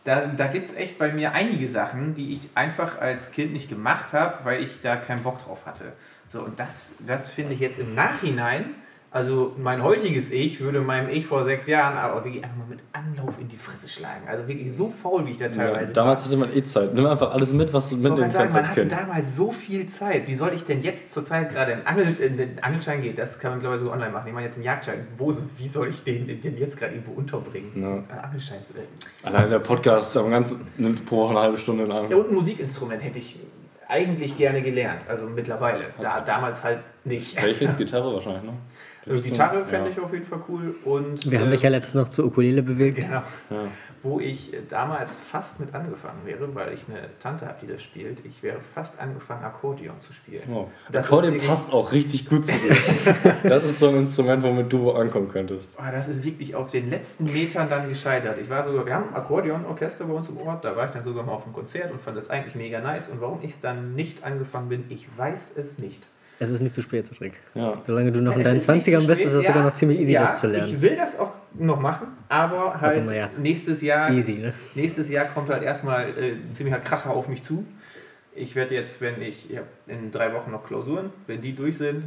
da, da gibt es echt bei mir einige Sachen, die ich einfach als Kind nicht gemacht habe, weil ich da keinen Bock drauf hatte. So, und das, das finde ich jetzt im Nachhinein, also mein heutiges Ich würde meinem Ich vor sechs Jahren aber wirklich einfach mal mit Anlauf in die Fresse schlagen. Also wirklich so faul, wie ich da Ja, teilweise damals hatte man eh Zeit. Nimm einfach alles mit, was du mitnehmen gerade sagen, kannst man als hatte Kind. damals so viel Zeit. Wie soll ich denn jetzt zurzeit gerade einen, Angel, äh, einen Angelschein gehen? Das kann man glaube ich so online machen. Ich meine jetzt einen Jagdschein. Wo, wie soll ich den denn jetzt gerade irgendwo unterbringen? Ja. Äh, Angelschein. Äh. Allein der Podcast am ganzen, nimmt pro Woche eine halbe Stunde in Ja, Anspruch. und ein Musikinstrument hätte ich eigentlich gerne gelernt. Also mittlerweile. Da, damals halt nicht. Welches? Gitarre wahrscheinlich, ne? Du bist so- Gitarre fände ja. ich auf jeden Fall cool. Und, Wir haben dich ja letztens noch zur Ukulele bewegt. Genau. Ja. Wo ich damals fast mit angefangen wäre, weil ich eine Tante habe, die das spielt. Ich wäre fast angefangen, Akkordeon zu spielen. Oh. Akkordeon wirklich- passt auch richtig gut zu dir. das ist so ein Instrument, womit du wo ankommen könntest. Oh, das ist wirklich auf den letzten Metern dann gescheitert. Ich war sogar, wir haben ein Akkordeonorchester bei uns im Ort, da war ich dann sogar mal auf einem Konzert und fand das eigentlich mega nice. Und warum ich es dann nicht angefangen bin, ich weiß es nicht. Es ist nicht zu spät, Cedric. Ja. Solange du noch in deinen ist nicht 20ern zu bist, ist es sogar noch ziemlich easy, ja, das zu lernen. Ich will das auch noch machen, aber halt Also, ja. nächstes Jahr Easy, ne? nächstes Jahr kommt halt erstmal äh, ein ziemlicher Kracher auf mich zu. Ich werde jetzt, wenn ich, ich habe in drei Wochen noch Klausuren, wenn die durch sind,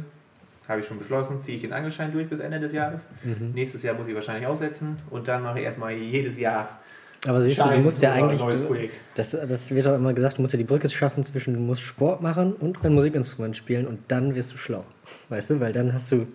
habe ich schon beschlossen, ziehe ich den Angelschein durch bis Ende des Jahres. Mhm. Nächstes Jahr muss ich wahrscheinlich aussetzen und dann mache ich erstmal jedes Jahr Aber siehst du, du Schein musst ja eigentlich. neues Du, Projekt. das, das wird auch immer gesagt, du musst ja die Brücke schaffen zwischen, du musst Sport machen und ein Musikinstrument spielen und dann wirst du schlau. Weißt du, weil dann hast du,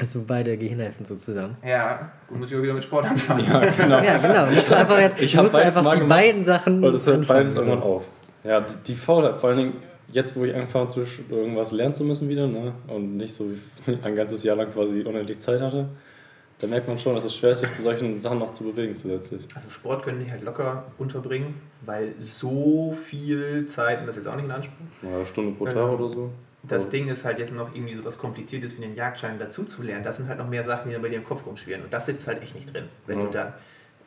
hast du beide Gehirnhälften so zusammen. Ja, gut, muss ich auch wieder mit Sport anfangen. Ja, genau. Ja, genau. Musst du einfach, jetzt, Ich du musst einfach mal die gemacht. beiden Sachen. Und es hört anfangen, beides so. irgendwann auf. Ja, die, die Faulheit, vor allen Dingen jetzt, wo ich angefangen habe, irgendwas lernen zu müssen wieder, ne? und nicht so wie ein ganzes Jahr lang quasi unendlich Zeit hatte, da merkt man schon, dass es schwer ist, sich zu solchen Sachen noch zu bewegen zusätzlich. Also Sport können die halt locker unterbringen, weil so viel Zeit, und das ist jetzt auch nicht in Anspruch, Ja, eine Stunde pro Tag Ja. oder so. Das Ding ist halt jetzt noch irgendwie so was Kompliziertes wie den Jagdschein dazu zu lernen. Das sind halt noch mehr Sachen, die dann bei dir im Kopf rumschwirren. Und das sitzt halt echt nicht drin. Wenn Ja. du dann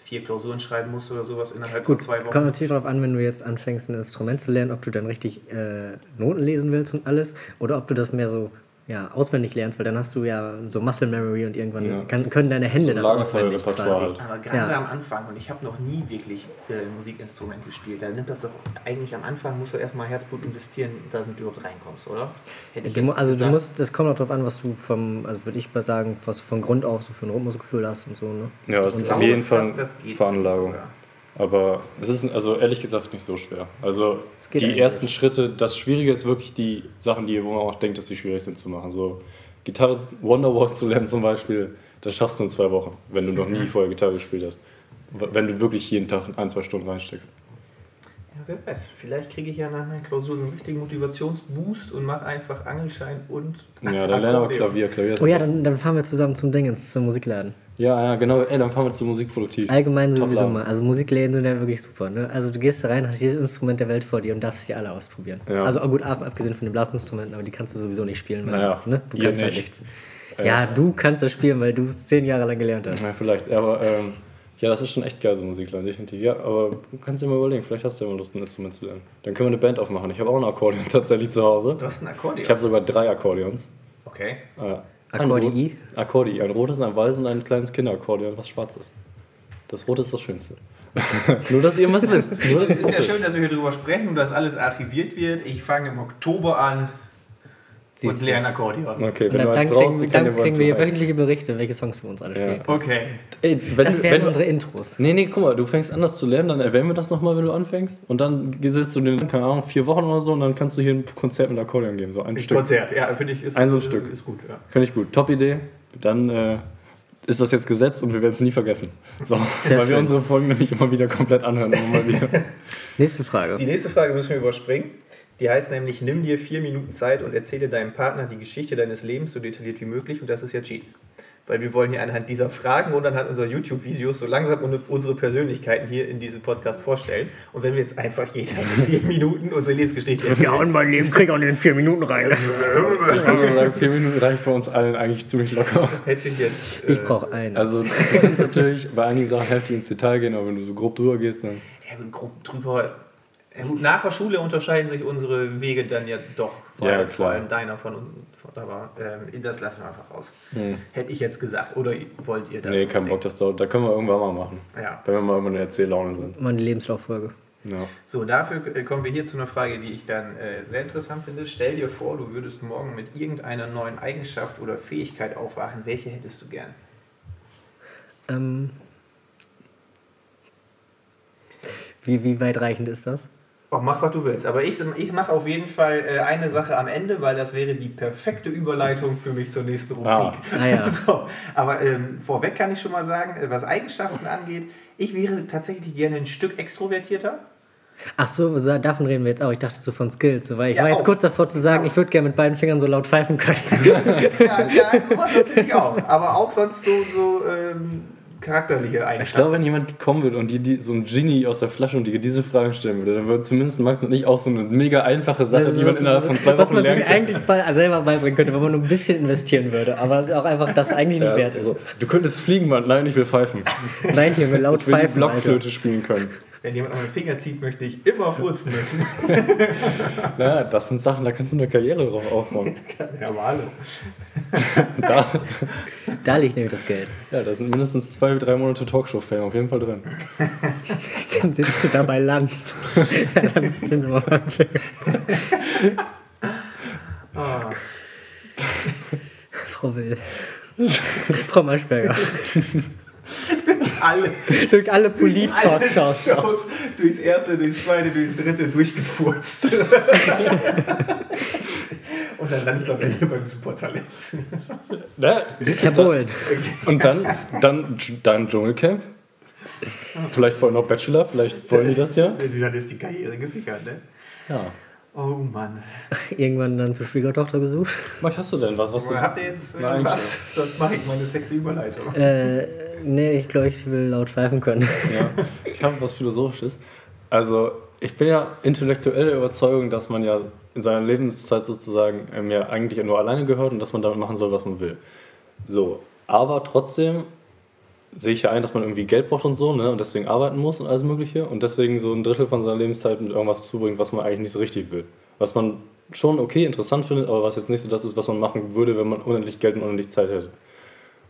vier Klausuren schreiben musst oder sowas innerhalb Gut, von zwei kommt Wochen. natürlich darauf an, wenn du jetzt anfängst, ein Instrument zu lernen, ob du dann richtig äh, Noten lesen willst und alles, oder ob du das mehr so ja, auswendig lernst, weil dann hast du ja so Muscle Memory und irgendwann Ja. kann, können deine Hände So das auswendig quasi. halt. Aber gerade Ja. am Anfang, und ich habe noch nie wirklich äh, Musikinstrument gespielt, da nimmt das doch eigentlich am Anfang, musst du erstmal Herzblut investieren, damit du überhaupt reinkommst, oder? Hätte ich Du, also du gesagt. musst, das kommt auch darauf an, was du vom, also würde ich mal sagen, was du von Grund auf so für ein Rhythmusgefühl hast und so, ne? Ja, es Und ist auf jeden Fall das Veranlagung. sogar. Aber es ist also ehrlich gesagt nicht so schwer. Also die ersten Schritte, das Schwierige ist wirklich die Sachen, die, wo man auch denkt, dass die schwierig sind zu machen. So Gitarre Wonderwall zu lernen zum Beispiel, das schaffst du in zwei Wochen, wenn du noch nie vorher Gitarre gespielt hast. Wenn du wirklich jeden Tag ein, zwei Stunden reinsteckst. Ja, wer weiß, vielleicht kriege ich ja nach meiner Klausur einen richtigen Motivationsboost und mache einfach Angelschein und. Ja, dann lerne aber. Klavier. Klavier ist Oh ja, dann, dann fahren wir zusammen zum Dingens, zum Musikladen. Ja, ja, genau. Ey, dann fahren wir zu Musikproduktiv. Allgemein sowieso mal. Also Musikläden sind ja wirklich super. Ne? Also du gehst da rein, hast jedes Instrument der Welt vor dir und darfst sie alle ausprobieren. Ja. Also gut, ab, abgesehen von den Blasinstrumenten, aber die kannst du sowieso nicht spielen. Weil, Naja, ne? du kannst halt nicht. nichts. Äh, Ja, du kannst das spielen, weil du es zehn Jahre lang gelernt hast. Ja, vielleicht. Aber ähm, ja, das ist schon echt geil, so Musikladen, definitiv. Ja, aber du kannst dir mal überlegen, vielleicht hast du ja mal Lust, ein Instrument zu lernen. Dann können wir eine Band aufmachen. Ich habe auch ein Akkordeon tatsächlich zu Hause. Du hast ein Akkordeon. Ich habe sogar drei Akkordeons. okay. Äh, Rot- Akkordi. Ein rotes, ein weißes und ein kleines Kinderakkordeon, was schwarz ist. Das rote ist das Schönste. Nur, dass ihr was wisst. Es ist ja schön, dass wir hier drüber sprechen und dass alles archiviert wird. Ich fange im Oktober an Siehst und du. lerne Akkordeon. Okay, Und wenn dann, du dann eins brauchst, kriegen, dann wir kriegen wir hier wöchentliche Berichte, welche Songs wir uns alle Ja. spielen können. Okay. Ey, wenn Das du, wären wenn unsere Intros. Nee, nee, guck mal, du fängst anders zu lernen, dann erwähnen wir das nochmal, wenn du anfängst. Und dann sitzt du den, keine Ahnung, vier Wochen oder so und dann kannst du hier ein Konzert mit Akkordeon geben. So ein Ein Stück. Konzert, ja, finde ich, ist, Ein so ein Stück. ist gut. Ja. Finde ich gut. Top Idee. Dann äh, ist das jetzt gesetzt und wir werden es nie vergessen. So, Sehr weil wir schön. unsere Folgen nämlich immer wieder komplett anhören. Immer wieder. Nächste Frage. Die nächste Frage müssen wir überspringen. Die heißt nämlich, nimm dir vier Minuten Zeit und erzähle deinem Partner die Geschichte deines Lebens so detailliert wie möglich und das ist ja Cheat. Weil wir wollen hier anhand dieser Fragen und anhand unserer YouTube-Videos so langsam un- unsere Persönlichkeiten hier in diesem Podcast vorstellen. Und wenn wir jetzt einfach jeder vier Minuten unsere Lebensgeschichte erzählen. mein Leben krieg auch in vier Minuten rein. Ich würde sagen, vier Minuten reicht bei uns allen eigentlich ziemlich locker. Hätte ich jetzt. äh, Ich brauche einen. Also du kannst natürlich bei einigen Sachen heftig ins Detail gehen, aber wenn du so grob drüber gehst, dann... Ja, grob drüber. Nach der Schule unterscheiden sich unsere Wege dann ja doch. Vor, Ja, allem, klar. vor allem deiner von uns. Aber ähm, das lassen wir einfach raus. Hätte ich jetzt gesagt. Oder wollt ihr das? Nee, kein Bock, das dauert. Da können wir irgendwann mal machen. Ja. Wenn wir mal in der Erzähllaune sind. Meine Lebenslauffolge. Ja. So, dafür äh, kommen wir hier zu einer Frage, die ich dann äh, sehr interessant finde. Stell dir vor, du würdest morgen mit irgendeiner neuen Eigenschaft oder Fähigkeit aufwachen. Welche hättest du gern? Ähm, wie, wie weitreichend ist das? Oh, mach, was du willst. Aber ich, ich mache auf jeden Fall äh, eine Sache am Ende, weil das wäre die perfekte Überleitung für mich zur nächsten Rubrik. Ah. Ah ja. So, aber ähm, vorweg kann ich schon mal sagen, äh, was Eigenschaften angeht, ich wäre tatsächlich gerne ein Stück extrovertierter. Ach so, so, davon reden wir jetzt auch. Ich dachte so von Skills. So, weil ich Ja, war jetzt auch. kurz davor zu sagen, ich würde gerne mit beiden Fingern so laut pfeifen können. Ja, ja sowas natürlich auch. Aber auch sonst so, so ähm, charakterliche Ich Eigenschaften. glaube, wenn jemand kommen würde und die, die so ein Genie aus der Flasche und die diese Fragen stellen würde, dann würde zumindest Max und ich auch so eine mega einfache Sache, die man innerhalb von zwei was Wochen man lernen sich kann. eigentlich bei, selber beibringen könnte, wenn man nur ein bisschen investieren würde. Aber es ist auch einfach das eigentlich nicht Ja, wert ist. so, du könntest fliegen, Mann. Nein, ich will pfeifen. Nein, hier, wir laut Ich will die pfeifen. Alter. Blockflöte spielen können. Wenn jemand auf den Finger zieht, möchte ich immer furzen müssen. Naja, das sind Sachen, da kannst du eine Karriere drauf aufbauen. ja, aber hallo. Da, Da liegt nämlich das Geld. ja, da sind mindestens zwei, drei Monate Talkshow-Fame auf jeden Fall drin. Dann sitzt du da bei Lanz. Lanz sind sie mal beim Film. Ah, Frau Will. Frau Maschberger. Alle, Durch alle Polit-Talkshows. Shows durchs erste, durchs zweite, durchs dritte durchgefurzt. Und dann landest du am Ende beim Supertalent. Ja, Das ist Herr Bohlen. Und dann, dann, dann Dschungelcamp. Vielleicht vorher noch Bachelor, vielleicht wollen die das ja. Dann ist die Karriere gesichert, ne? Ja. Oh Mann. Irgendwann dann zur Schwiegertochter gesucht. Was hast du denn? Was, was du, habt ihr jetzt Nein, was? Sonst mache ich meine sexy Überleitung. Äh, nee, ich glaube, ich will laut pfeifen können. Ja, ich habe was Philosophisches. Also, ich bin ja intellektuell der Überzeugung, dass man ja in seiner Lebenszeit sozusagen ähm, ja eigentlich nur alleine gehört und dass man damit machen soll, was man will. So, aber trotzdem sehe ich ja ein, dass man irgendwie Geld braucht und so, ne, und deswegen arbeiten muss und alles Mögliche und deswegen so ein Drittel von seiner Lebenszeit mit irgendwas zubringt, was man eigentlich nicht so richtig will. Was man schon okay, interessant findet, aber was jetzt nicht so das ist, was man machen würde, wenn man unendlich Geld und unendlich Zeit hätte.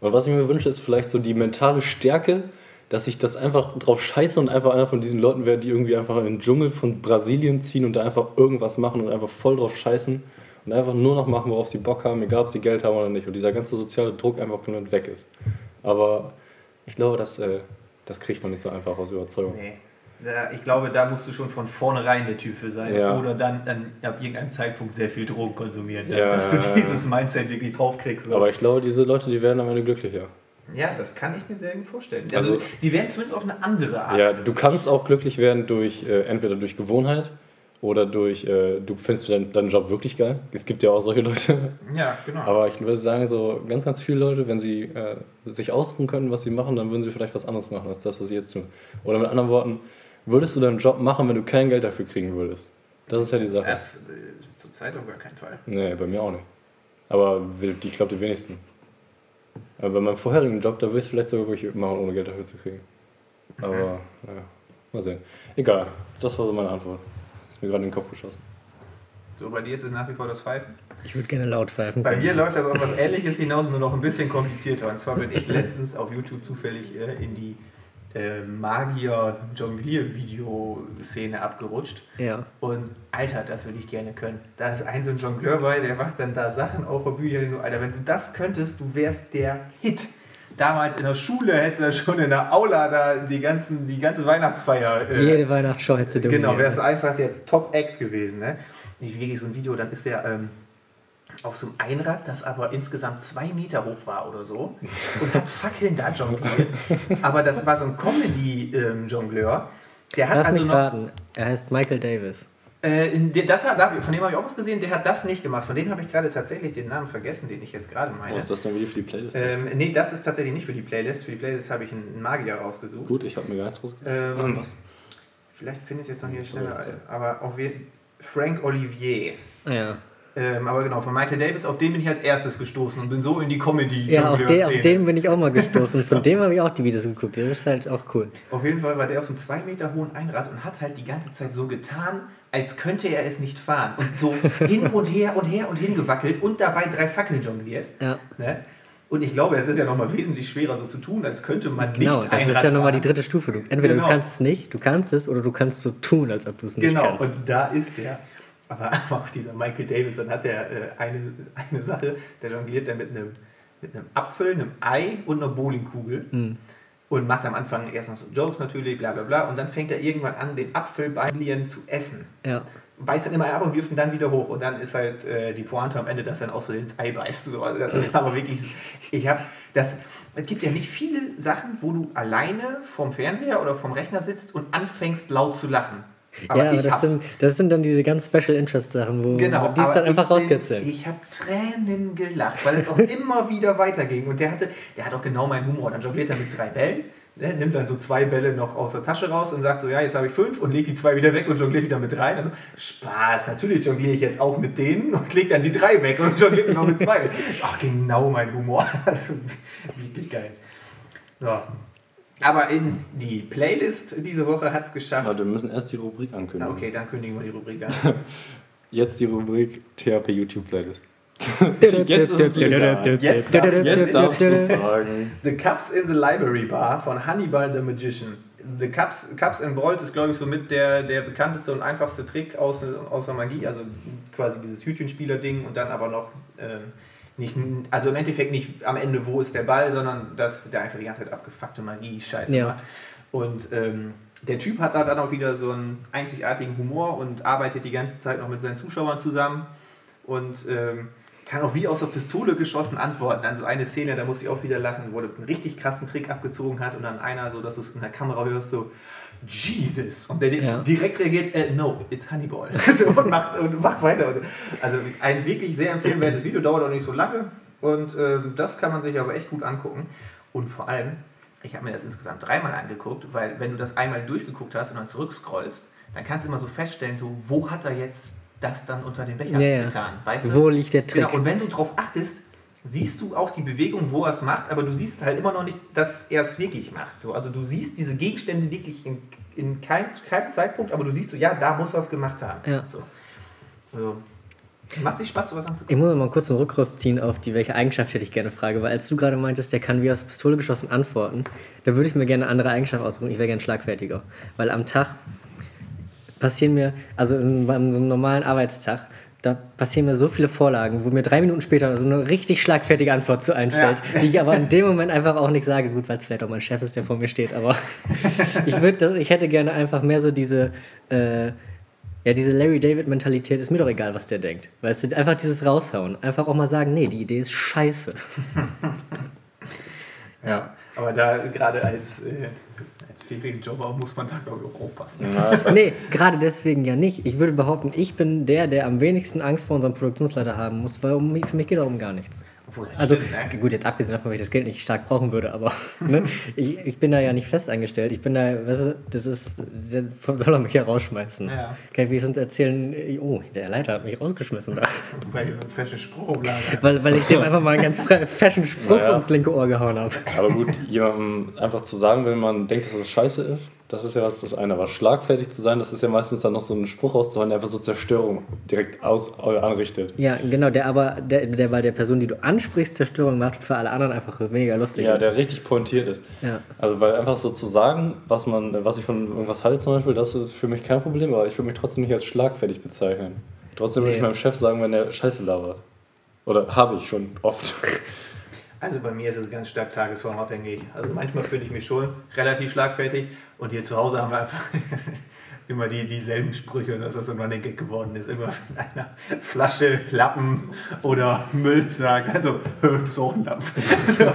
Und was ich mir wünsche, ist vielleicht so die mentale Stärke, dass ich das einfach drauf scheiße und einfach einer von diesen Leuten wäre, die irgendwie einfach in den Dschungel von Brasilien ziehen und da einfach irgendwas machen und einfach voll drauf scheißen und einfach nur noch machen, worauf sie Bock haben, egal ob sie Geld haben oder nicht. Und dieser ganze soziale Druck einfach komplett weg ist. Aber ich glaube, das, äh, das kriegt man nicht so einfach aus Überzeugung. Nee. Da, ich glaube, da musst du schon von vornherein der Typ für sein. Ja. Oder dann, dann ab irgendeinem Zeitpunkt sehr viel Drogen konsumieren, Ja, dass du ja, ja. dieses Mindset wirklich draufkriegst. So. Aber ich glaube, diese Leute, die werden am Ende glücklicher. ja, das kann ich mir sehr gut vorstellen. Also, Also- die werden zumindest auf eine andere Art. Ja, du kannst auch glücklich werden durch äh, entweder durch Gewohnheit oder durch, äh, du findest deinen, deinen Job wirklich geil. Es gibt ja auch solche Leute. Ja, genau. Aber ich würde sagen, so ganz, ganz viele Leute, wenn sie äh, sich aussuchen können, was sie machen, dann würden sie vielleicht was anderes machen als das, was sie jetzt tun. Oder mit anderen Worten, würdest du deinen Job machen, wenn du kein Geld dafür kriegen würdest? Das ist ja die Sache. das äh, zur Zeit auf gar keinen Fall. Nee, bei mir auch nicht. Aber ich glaube, die wenigsten. Aber bei meinem vorherigen Job, da würde ich es vielleicht sogar wirklich machen, ohne Geld dafür zu kriegen. Aber, naja, mal sehen. Egal, das war so meine Antwort. Ist mir gerade in den Kopf geschossen. So, bei dir ist es nach wie vor das Pfeifen. Ich würde gerne laut pfeifen Bei mir läuft das auf was Ähnliches hinaus, nur noch ein bisschen komplizierter. Und zwar bin ich letztens auf YouTube zufällig äh, in die äh, Magier-Jonglier-Video-Szene abgerutscht. Ja. Und Alter, das würde ich gerne können. Da ist ein so ein Jongleur bei, der macht dann da Sachen auf der Bühne. Alter, wenn du das könntest, du wärst der Hit. Damals in der Schule hättest du ja schon in der Aula da die, ganzen, die ganze Weihnachtsfeier. äh, Jede Weihnachtsshow hättest du Genau, dominiert. wäre es einfach der Top-Act gewesen. Ne? Ich wirklich so ein Video, dann ist der ähm, auf so einem Einrad, das aber insgesamt zwei Meter hoch war oder so und hat Fackeln da jongliert. Aber das war so ein Comedy-Jongleur. der hat Lass also mich noch. raten. Er heißt Michael Davis. Äh, der- das hat, von dem habe ich auch was gesehen, der hat das nicht gemacht. Von dem habe ich gerade tatsächlich den Namen vergessen, den ich jetzt gerade Oh, meine. ist das dann wieder für die Playlist? Ähm, nee, das ist tatsächlich nicht für die Playlist. Für die Playlist habe ich einen Magier rausgesucht. Gut, ich habe mir gar nichts rausgesucht. Ähm, was? Vielleicht finde ich es jetzt noch hier schneller. Aber auf jeden Frank Olivier. Ja. Ähm, aber genau, von Michael Davis, auf den bin ich als erstes gestoßen und bin so in die comedy Ja, auf, den, auf den bin ich auch mal gestoßen. Von dem habe ich auch die Videos geguckt. Das ist halt auch cool. Auf jeden Fall war der auf so einem zwei Meter hohen Einrad und hat halt die ganze Zeit so getan, als könnte er es nicht fahren. Und so hin und her und her und hingewackelt und dabei drei Fackeln jongliert. Ja, Ne? Und ich glaube, es ist ja nochmal wesentlich schwerer so zu tun, als könnte man genau. nicht Das Einrad ist ja nochmal die dritte Stufe. Du, entweder Genau. du kannst es nicht, du kannst es, oder du kannst so tun, als ob du es nicht Genau, kannst. und da ist der. Aber auch dieser Michael Davis, dann hat er äh, eine, eine Sache, der jongliert dann mit einem, mit einem Apfel, einem Ei und einer Bowlingkugel Hm. Und macht am Anfang erst noch so Jokes natürlich, bla bla bla, und dann fängt er irgendwann an, den Apfel beim Jonglieren zu essen. Ja. Beißt dann immer ab und wirft ihn dann wieder hoch und dann ist halt äh, die Pointe am Ende, dass er dann auch so ins Ei beißt. So, also das ist aber wirklich, ich habe das, es gibt ja nicht viele Sachen, wo du alleine vorm Fernseher oder vom Rechner sitzt und anfängst laut zu lachen. Ja, aber das sind, das sind dann diese ganz Special Interest Sachen, wo Genau, die es aber dann einfach rauskitzeln. Ich habe Tränen gelacht, weil es auch immer wieder weiterging. Und der hatte, der hat auch genau meinen Humor. Dann jongliert er mit drei Bällen, ne, nimmt dann so zwei Bälle noch aus der Tasche raus und sagt so, ja, jetzt habe ich fünf und legt die zwei wieder weg und jongliert wieder mit rein. Also Spaß, natürlich jongliere ich jetzt auch mit denen und leg dann die drei weg und jongliere noch mit zwei. Ach, genau mein Humor. Also, wirklich geil. So. Aber in die Playlist diese Woche hat es geschafft. Warte, wir müssen erst die Rubrik Ah, ankündigen. okay, dann kündigen wir die Rubrik an. Jetzt die Rubrik THP YouTube Playlist. Jetzt ist es legal. Jetzt darf- Jetzt darfst du sagen. The Cups in the Library Bar von Hannibal the Magician. The Cups, Cups in Bolt ist, glaube ich, somit der, der bekannteste und einfachste Trick aus, aus der Magie. Also quasi dieses Hütchenspieler-Ding und dann aber noch ähm, nicht, also im Endeffekt nicht am Ende, wo ist der Ball, sondern dass der einfach die ganze Zeit abgefuckte Magie-Scheiße Ja. macht. Und ähm, der Typ hat da dann auch wieder so einen einzigartigen Humor und arbeitet die ganze Zeit noch mit seinen Zuschauern zusammen und ähm, kann auch wie aus der Pistole geschossen antworten. An so eine Szene, da muss ich auch wieder lachen, wo er einen richtig krassen Trick abgezogen hat und dann einer so, dass du es in der Kamera hörst, so Jesus! Und der Ja. direkt reagiert, äh, no, it's Honeyball. so, und, macht, und macht weiter. Also, also ein wirklich sehr empfehlenswertes Video, dauert auch nicht so lange und ähm, das kann man sich aber echt gut angucken. Und vor allem, ich habe mir das insgesamt dreimal angeguckt, weil wenn du das einmal durchgeguckt hast und dann zurückscrollst, dann kannst du immer so feststellen, so, wo hat er jetzt das dann unter den Becher Ja, getan? Weißt du? Wo liegt der Trick? Genau, und wenn du darauf achtest, siehst du auch die Bewegung, wo er es macht, aber du siehst halt immer noch nicht, dass er es wirklich macht. So, also du siehst diese Gegenstände wirklich in, in keinem keinem Zeitpunkt, aber du siehst so, ja, da muss er es gemacht haben. Ja. So. Also, macht sich Spaß, sowas anzugucken. Ich muss mal kurz einen Rückgriff ziehen auf die, welche Eigenschaft hätte ich gerne frage, weil als du gerade meintest, der kann wie aus Pistole geschossen antworten, da würde ich mir gerne eine andere Eigenschaft aussuchen. Ich wäre gerne schlagfertiger. Weil am Tag passieren mir, also bei so einem normalen Arbeitstag, da passieren mir so viele Vorlagen, wo mir drei Minuten später so eine richtig schlagfertige Antwort zu einfällt, Ja. die ich aber in dem Moment einfach auch nicht sage. Gut, weil es vielleicht auch mein Chef ist, der vor mir steht, aber ich, würd, ich hätte gerne einfach mehr so diese, äh, ja, diese Larry David-Mentalität, ist mir doch egal, was der denkt. Weißt du, einfach dieses Raushauen. Einfach auch mal sagen, nee, die Idee ist scheiße. Ja. Aber da gerade als, äh, als Ferienjobber muss man da, glaube ich, auch aufpassen. Nee, gerade deswegen ja nicht. Ich würde behaupten, ich bin der, der am wenigsten Angst vor unserem Produktionsleiter haben muss, weil um, mich- für mich geht darum gar nichts. Obwohl, Also stimmt, ne? gut, jetzt abgesehen davon, weil ich das Geld nicht stark brauchen würde, aber ne, ich, ich bin da ja nicht fest eingestellt. Ich bin da, weißt du, das ist, der soll er mich ja rausschmeißen. Ja. Kann ich wenigstens erzählen, oh, der Leiter hat mich rausgeschmissen da. Weil ich einen festen Spruch. Weil, weil ich dem einfach mal einen ganz fashion Spruch Naja. ums linke Ohr gehauen habe. Aber gut, jemandem einfach zu sagen, wenn man denkt, dass das scheiße ist, das ist ja was das eine. Aber schlagfertig zu sein, das ist ja meistens dann noch so ein Spruch rauszuhauen, der einfach so Zerstörung direkt aus, äh, anrichtet. Ja, genau, der aber, der, der bei der Person, die du ansprichst, Zerstörung macht für alle anderen einfach weniger lustig Ja, ist. der richtig pointiert ist. Ja. Also weil einfach so zu sagen, was man, was ich von irgendwas halte zum Beispiel, das ist für mich kein Problem, aber ich würde mich trotzdem nicht als schlagfertig bezeichnen. Trotzdem würde Nee. ich meinem Chef sagen, wenn er Scheiße labert. Oder habe ich schon oft. Also bei mir ist es ganz stark tagesformabhängig. Also manchmal finde ich mich schon relativ schlagfertig und hier zu Hause haben wir einfach immer die, dieselben Sprüche, dass das ein Running Gag geworden ist. Immer wenn einer Flasche, Lappen oder Müll sagt, also du bist auch ein Lappen. So,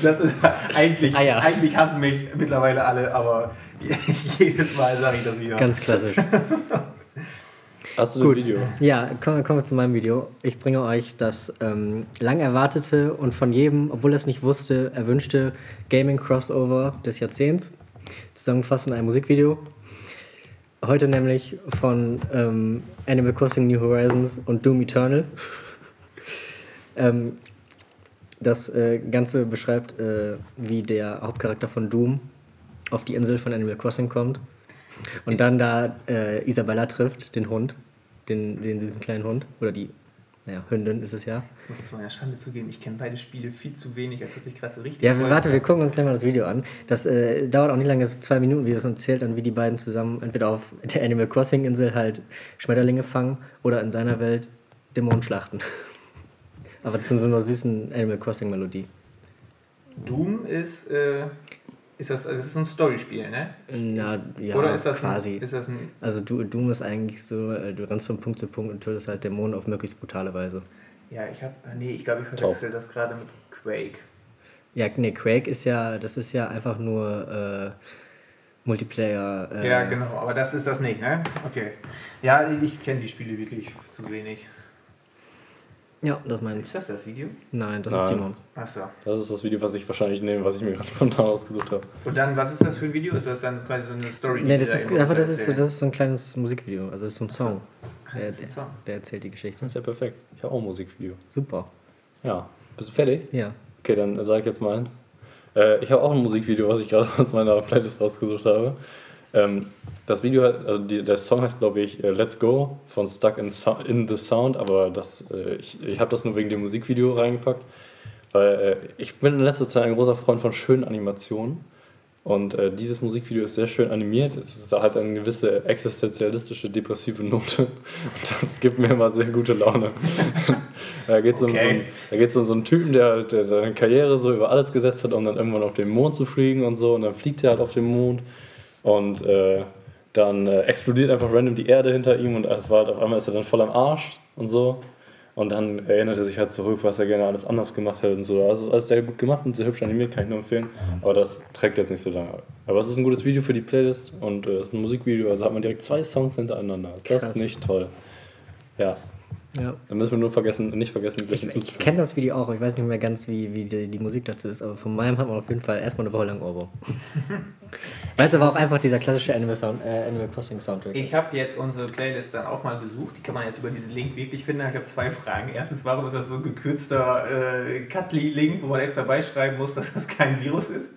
das ist eigentlich, Ah ja. eigentlich hassen mich mittlerweile alle, aber jedes Mal sage ich das wieder. Ganz klassisch. Hast du Gut. ein Video? Ja, kommen, kommen wir zu meinem Video. Ich bringe euch das ähm, lang erwartete und von jedem, obwohl er es nicht wusste, erwünschte Gaming-Crossover des Jahrzehnts. Zusammengefasst in einem Musikvideo. Heute nämlich von ähm, Animal Crossing New Horizons und Doom Eternal. ähm, das äh, Ganze beschreibt, äh, wie der Hauptcharakter von Doom auf die Insel von Animal Crossing kommt und dann da äh, Isabella trifft, den Hund, den, den süßen kleinen Hund. Oder die, naja, Hündin ist es ja. Ich muss zu meiner Schande zugeben, ich kenne beide Spiele viel zu wenig, als dass ich gerade so richtig. Ja, voll- warte, wir gucken uns gleich mal das Video an. Das äh, dauert auch nicht lange, es sind zwei Minuten, wie das uns erzählt, dann wie die beiden zusammen entweder auf der Animal Crossing Insel halt Schmetterlinge fangen oder in seiner Welt Dämonen schlachten. Aber das sind so einer süßen Animal Crossing Melodie. Doom ist, äh, ist das, also das ist so ein Storyspiel, ne? Na, ja, Oder ist das quasi. Ein, ist das ein. also du, Doom ist eigentlich so, äh, du rennst von Punkt zu Punkt und tötest halt Dämonen auf möglichst brutale Weise. Ja, ich habe. Nee, ich glaube, ich verwechsel das gerade mit Quake. Ja, nee, Quake ist ja, das ist ja einfach nur äh, Multiplayer. Äh, Ja, genau, aber das ist das nicht, ne? Okay. Ja, ich kenne die Spiele wirklich zu wenig. Ja, das meinst Ist das das Video? Nein, das Nein. ist Simons. Achso. Das ist das Video, was ich wahrscheinlich nehme, was ich mir gerade spontan ausgesucht habe. Und dann, was ist das für ein Video? Ist das dann quasi so eine Story? Nee, das da ist einfach, das ist, so, das ist so ein kleines Musikvideo. Also das ist so ein Song. Ach, Der, das ist ein der, Song. der erzählt die Geschichte. Das ist ja perfekt. Ich habe auch ein Musikvideo. Super. Ja. Bist du fertig? Ja. Okay, dann sage ich jetzt mal eins. Äh, ich habe auch ein Musikvideo, was ich gerade aus meiner Playlist rausgesucht habe. Ähm, das Video, hat, also die, der Song heißt, glaube ich, äh, Let's Go von Stuck in, so in the Sound, aber das, äh, ich, ich habe das nur wegen dem Musikvideo reingepackt, weil äh, ich bin in letzter Zeit ein großer Freund von schönen Animationen. Und äh, dieses Musikvideo ist sehr schön animiert. Es ist halt eine gewisse existenzialistische, depressive Note. Und das gibt mir immer sehr gute Laune. da geht es okay. um, so einen, da geht's um so einen Typen, der, der seine Karriere so über alles gesetzt hat, um dann irgendwann auf den Mond zu fliegen und so. Und dann fliegt er halt auf den Mond. Und äh, dann äh, explodiert einfach random die Erde hinter ihm und es war halt auf einmal ist er dann voll am Arsch und so. Und dann erinnert er sich halt zurück, was er gerne alles anders gemacht hätte und so. Also ist alles sehr gut gemacht und sehr hübsch animiert, kann ich nur empfehlen. Aber das trägt jetzt nicht so lange. Aber es ist ein gutes Video für die Playlist und äh, es ist ein Musikvideo, also hat man direkt zwei Songs hintereinander. Ist das Krass. nicht toll? Ja. Ja. Dann müssen wir nur vergessen, nicht vergessen, bisschen Ich, ich kenne das Video auch, ich weiß nicht mehr ganz, wie, wie die, die, Musik dazu ist, aber von meinem hat man auf jeden Fall erstmal eine Woche lang Ohrwurm. Weil es aber auch einfach dieser klassische Animal, Sound, äh, Animal Crossing Soundtrack Ich habe jetzt unsere Playlist dann auch mal besucht, die kann man jetzt über diesen Link wirklich finden. Ich habe zwei Fragen. Erstens, warum ist das so ein gekürzter äh, Cutly-Link, wo man extra beischreiben muss, dass das kein Virus ist?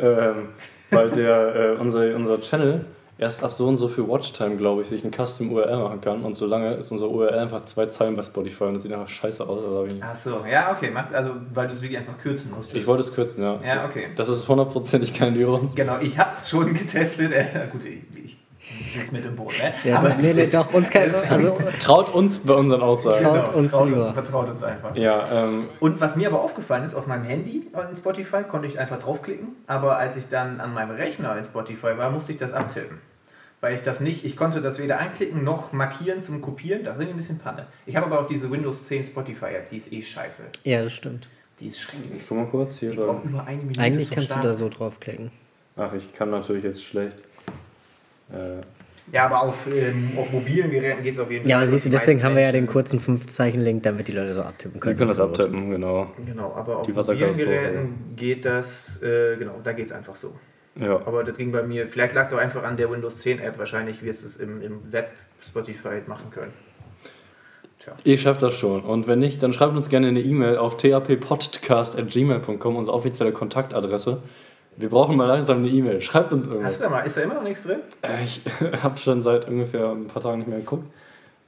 Ähm, weil der, äh, unser, unser Channel erst ab so und so viel Watchtime, glaube ich, sich ein Custom URL machen kann. Und solange ist unser URL einfach zwei Zeilen bei Spotify und das sieht einfach scheiße aus. Also Ach so, ja, okay. Also, weil du es wirklich einfach kürzen musst. Ich wollte es kürzen, ja. Ja, okay. Das ist hundertprozentig kein Virus. Genau, ich habe es schon getestet. Äh, gut, ich, ich sitze mit im Boot, ne? Ja, aber nee, nee, doch, uns kein, also Traut uns bei unseren Aussagen. Traut genau, uns traut uns, vertraut uns einfach. Ja, ähm, und was mir aber aufgefallen ist, auf meinem Handy in Spotify konnte ich einfach draufklicken, aber als ich dann an meinem Rechner in Spotify war, musste ich das abtippen weil ich das nicht, ich konnte das weder anklicken noch markieren zum Kopieren. Da sind ein bisschen Panne. Ich habe aber auch diese Windows 10 Spotify-App, die ist eh scheiße. Ja, das stimmt. Die ist schrecklich. Guck mal kurz hier. Die braucht über eine Minute Eigentlich kannst starten. du da so draufklicken. Ach, ich kann natürlich jetzt schlecht. Äh, ja, aber auf, ähm, auf mobilen Geräten geht es auf jeden Fall. Ja, aber siehst du, deswegen haben wir ja den kurzen 5-Zeichen-Link, damit die Leute so abtippen können. Die können das abtippen, genau. Genau, aber auf mobilen Geräten geht das, äh, genau, da geht es einfach so. Ja. Aber das ging bei mir, vielleicht lag es auch einfach an der Windows 10 App, wahrscheinlich wirst du es im, im Web Spotify machen können. Tja. Ihr schafft das schon. Und wenn nicht, dann schreibt uns gerne eine E-Mail auf tappodcast.gmail.com, unsere offizielle Kontaktadresse. Wir brauchen mal langsam eine E-Mail. Schreibt uns irgendwas. Hast du da mal, ist da immer noch nichts drin? Äh, ich habe schon seit ungefähr ein paar Tagen nicht mehr geguckt.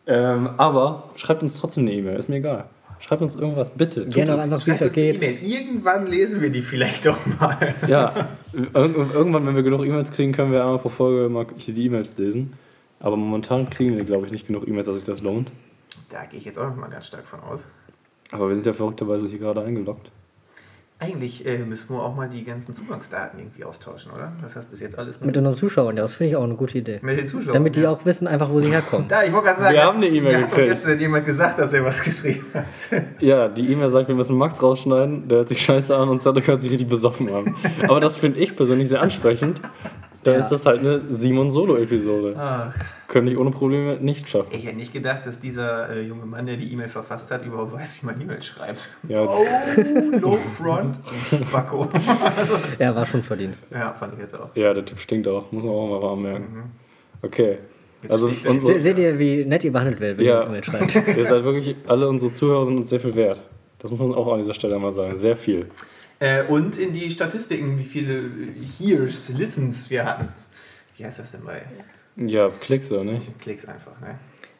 Ähm, aber schreibt uns trotzdem eine E-Mail, ist mir egal. Schreibt uns irgendwas, bitte. Gerne uns, einfach, wie es geht. Irgendwann lesen wir die vielleicht doch mal. Ja, irgendwann, wenn wir genug E-Mails kriegen, können wir einmal pro Folge mal die E-Mails lesen. Aber momentan kriegen wir, glaube ich, nicht genug E-Mails, dass sich das lohnt. Da gehe ich jetzt auch noch mal ganz stark von aus. Aber wir sind ja verrückterweise hier gerade eingeloggt. Eigentlich äh, müssen wir auch mal die ganzen Zugangsdaten irgendwie austauschen, oder? Das heißt bis jetzt alles mit, mit unseren Zuschauern. Ja, das finde ich auch eine gute Idee. Mit den Zuschauern. Damit die ja. auch wissen, einfach wo sie herkommen. Da, ich wollte gerade sagen, wir haben eine E-Mail gekriegt. Hat gestern jemand gesagt, dass er was geschrieben hat. Ja, die E-Mail sagt, wir müssen Max rausschneiden. Der hört sich scheiße an und Cedric hört sich richtig besoffen an. Aber das finde ich persönlich sehr ansprechend. Da ja. ist das halt eine Simon Solo-Episode. Ach. Könnte ich ohne Probleme nicht schaffen. Ich hätte nicht gedacht, dass dieser äh, junge Mann, der die E-Mail verfasst hat, überhaupt weiß, wie man E-Mail schreibt. Ja. Oh, no front. Spacko. ja, war schon verdient. Ja, fand ich jetzt auch. Ja, der Typ stinkt auch. Muss man auch mal anmerken. Mhm. Okay. Also unsere, seht ihr, wie nett ihr behandelt werdet, wenn ja, ihr E-Mail schreibt? ihr seid wirklich, alle unsere Zuhörer sind uns sehr viel wert. Das muss man auch an dieser Stelle mal sagen. Sehr viel. Äh, und in die Statistiken, wie viele Hears, Listens wir hatten. Wie heißt das denn bei? Ja, Klicks oder nicht? Klicks einfach, ne?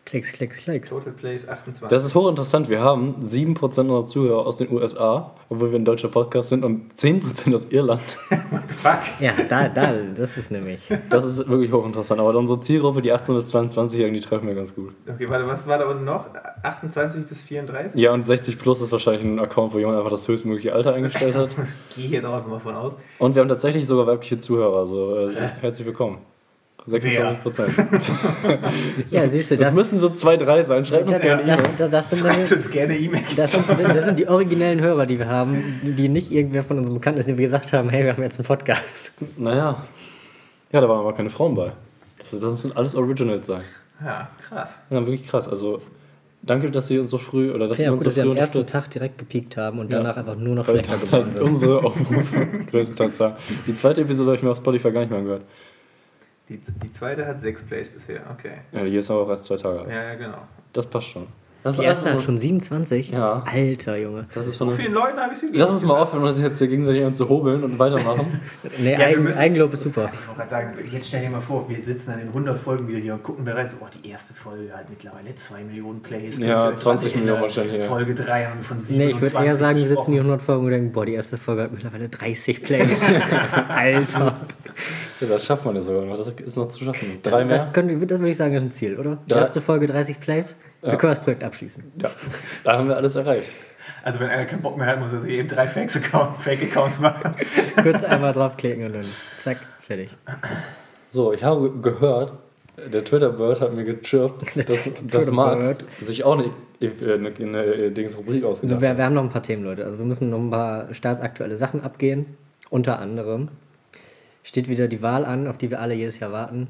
Klicks, Klicks, Klicks. Total Plays 28. Das ist hochinteressant. Wir haben 7% unserer Zuhörer aus den USA, obwohl wir ein deutscher Podcast sind, und 10% aus Irland. What the fuck? Ja, da, da, das ist nämlich. Das ist wirklich hochinteressant. Aber unsere Zielgruppe, die 18- bis 22-Jährigen, die treffen wir ganz gut. Okay, warte, was war da unten noch? 28 bis 34? Ja, und 60 plus ist wahrscheinlich ein Account, wo jemand einfach das höchstmögliche Alter eingestellt hat. Gehe hier doch mal von aus. Und wir haben tatsächlich sogar weibliche Zuhörer, also äh, herzlich willkommen. 26 Prozent. ja, siehst du, das, das müssen so zwei, drei sein. Schreibt uns gerne E-Mail. Das, das, sind Schreibt uns gerne E-Mail. Das, sind, das sind die originellen Hörer, die wir haben, die nicht irgendwer von uns bekannt ist, die wir gesagt haben, hey, wir haben jetzt einen Podcast. Naja. Ja, da waren aber keine Frauen bei. Das, das müssen alles Originals sein. Ja, krass. Ja, wirklich krass. Also Danke, dass Sie uns so früh oder dass ja, Sie uns gut, so früh wir am ersten Tag direkt gepiekt haben und danach einfach nur noch schlechter geworden halt sind. unsere Aufrufe größtenteils. Die zweite Episode habe ich mir auf Spotify gar nicht mehr angehört. Die, die zweite hat sechs Plays bisher, okay. Ja, die ist aber auch erst zwei Tage alt. Ja, ja, genau. Das passt schon. Das Die erste hat schon 27? Ja. Alter, Junge. Das ist So von vielen Leuten habe ich sie Lass uns mal aufhören, uns jetzt hier gegenseitig an zu hobeln und weitermachen. Nee, wir Eigen, Eigenlob ist super. Ich wollte gerade sagen, jetzt stell dir mal vor, wir sitzen dann in 100 Folgen wieder hier und gucken da rein. So, oh, die erste Folge hat mittlerweile 2 Millionen Plays. Ja, Und 20 in Millionen wahrscheinlich, ja. Folge 3 haben wir von 27 Nee, ich würde eher sagen, wir sitzen hier gesprochen. 100 Folgen und denken, boah, die erste Folge hat mittlerweile 30 Plays. Alter. Das schafft man ja sogar noch. Das ist noch zu schaffen. Drei Das, mehr? das, könnte, das würde ich sagen, ist ein Ziel, oder? Die erste Folge 30 Plays. Wir Ja. können das Projekt abschließen. Ja, da haben wir alles erreicht. Also, wenn einer keinen Bock mehr hat, muss er sich eben drei Fake-Accounts Fake machen. Kurz einmal draufklicken und dann zack, fertig. So, ich habe gehört, der Twitter-Bird hat mir gechirpt, dass, dass. Max sich auch eine, eine, eine Dings-Rubrik ausgedacht Also wir, wir haben noch ein paar Themen, Leute. Also wir müssen noch ein paar staatsaktuelle Sachen abgehen. Unter anderem steht wieder die Wahl an, auf die wir alle jedes Jahr warten.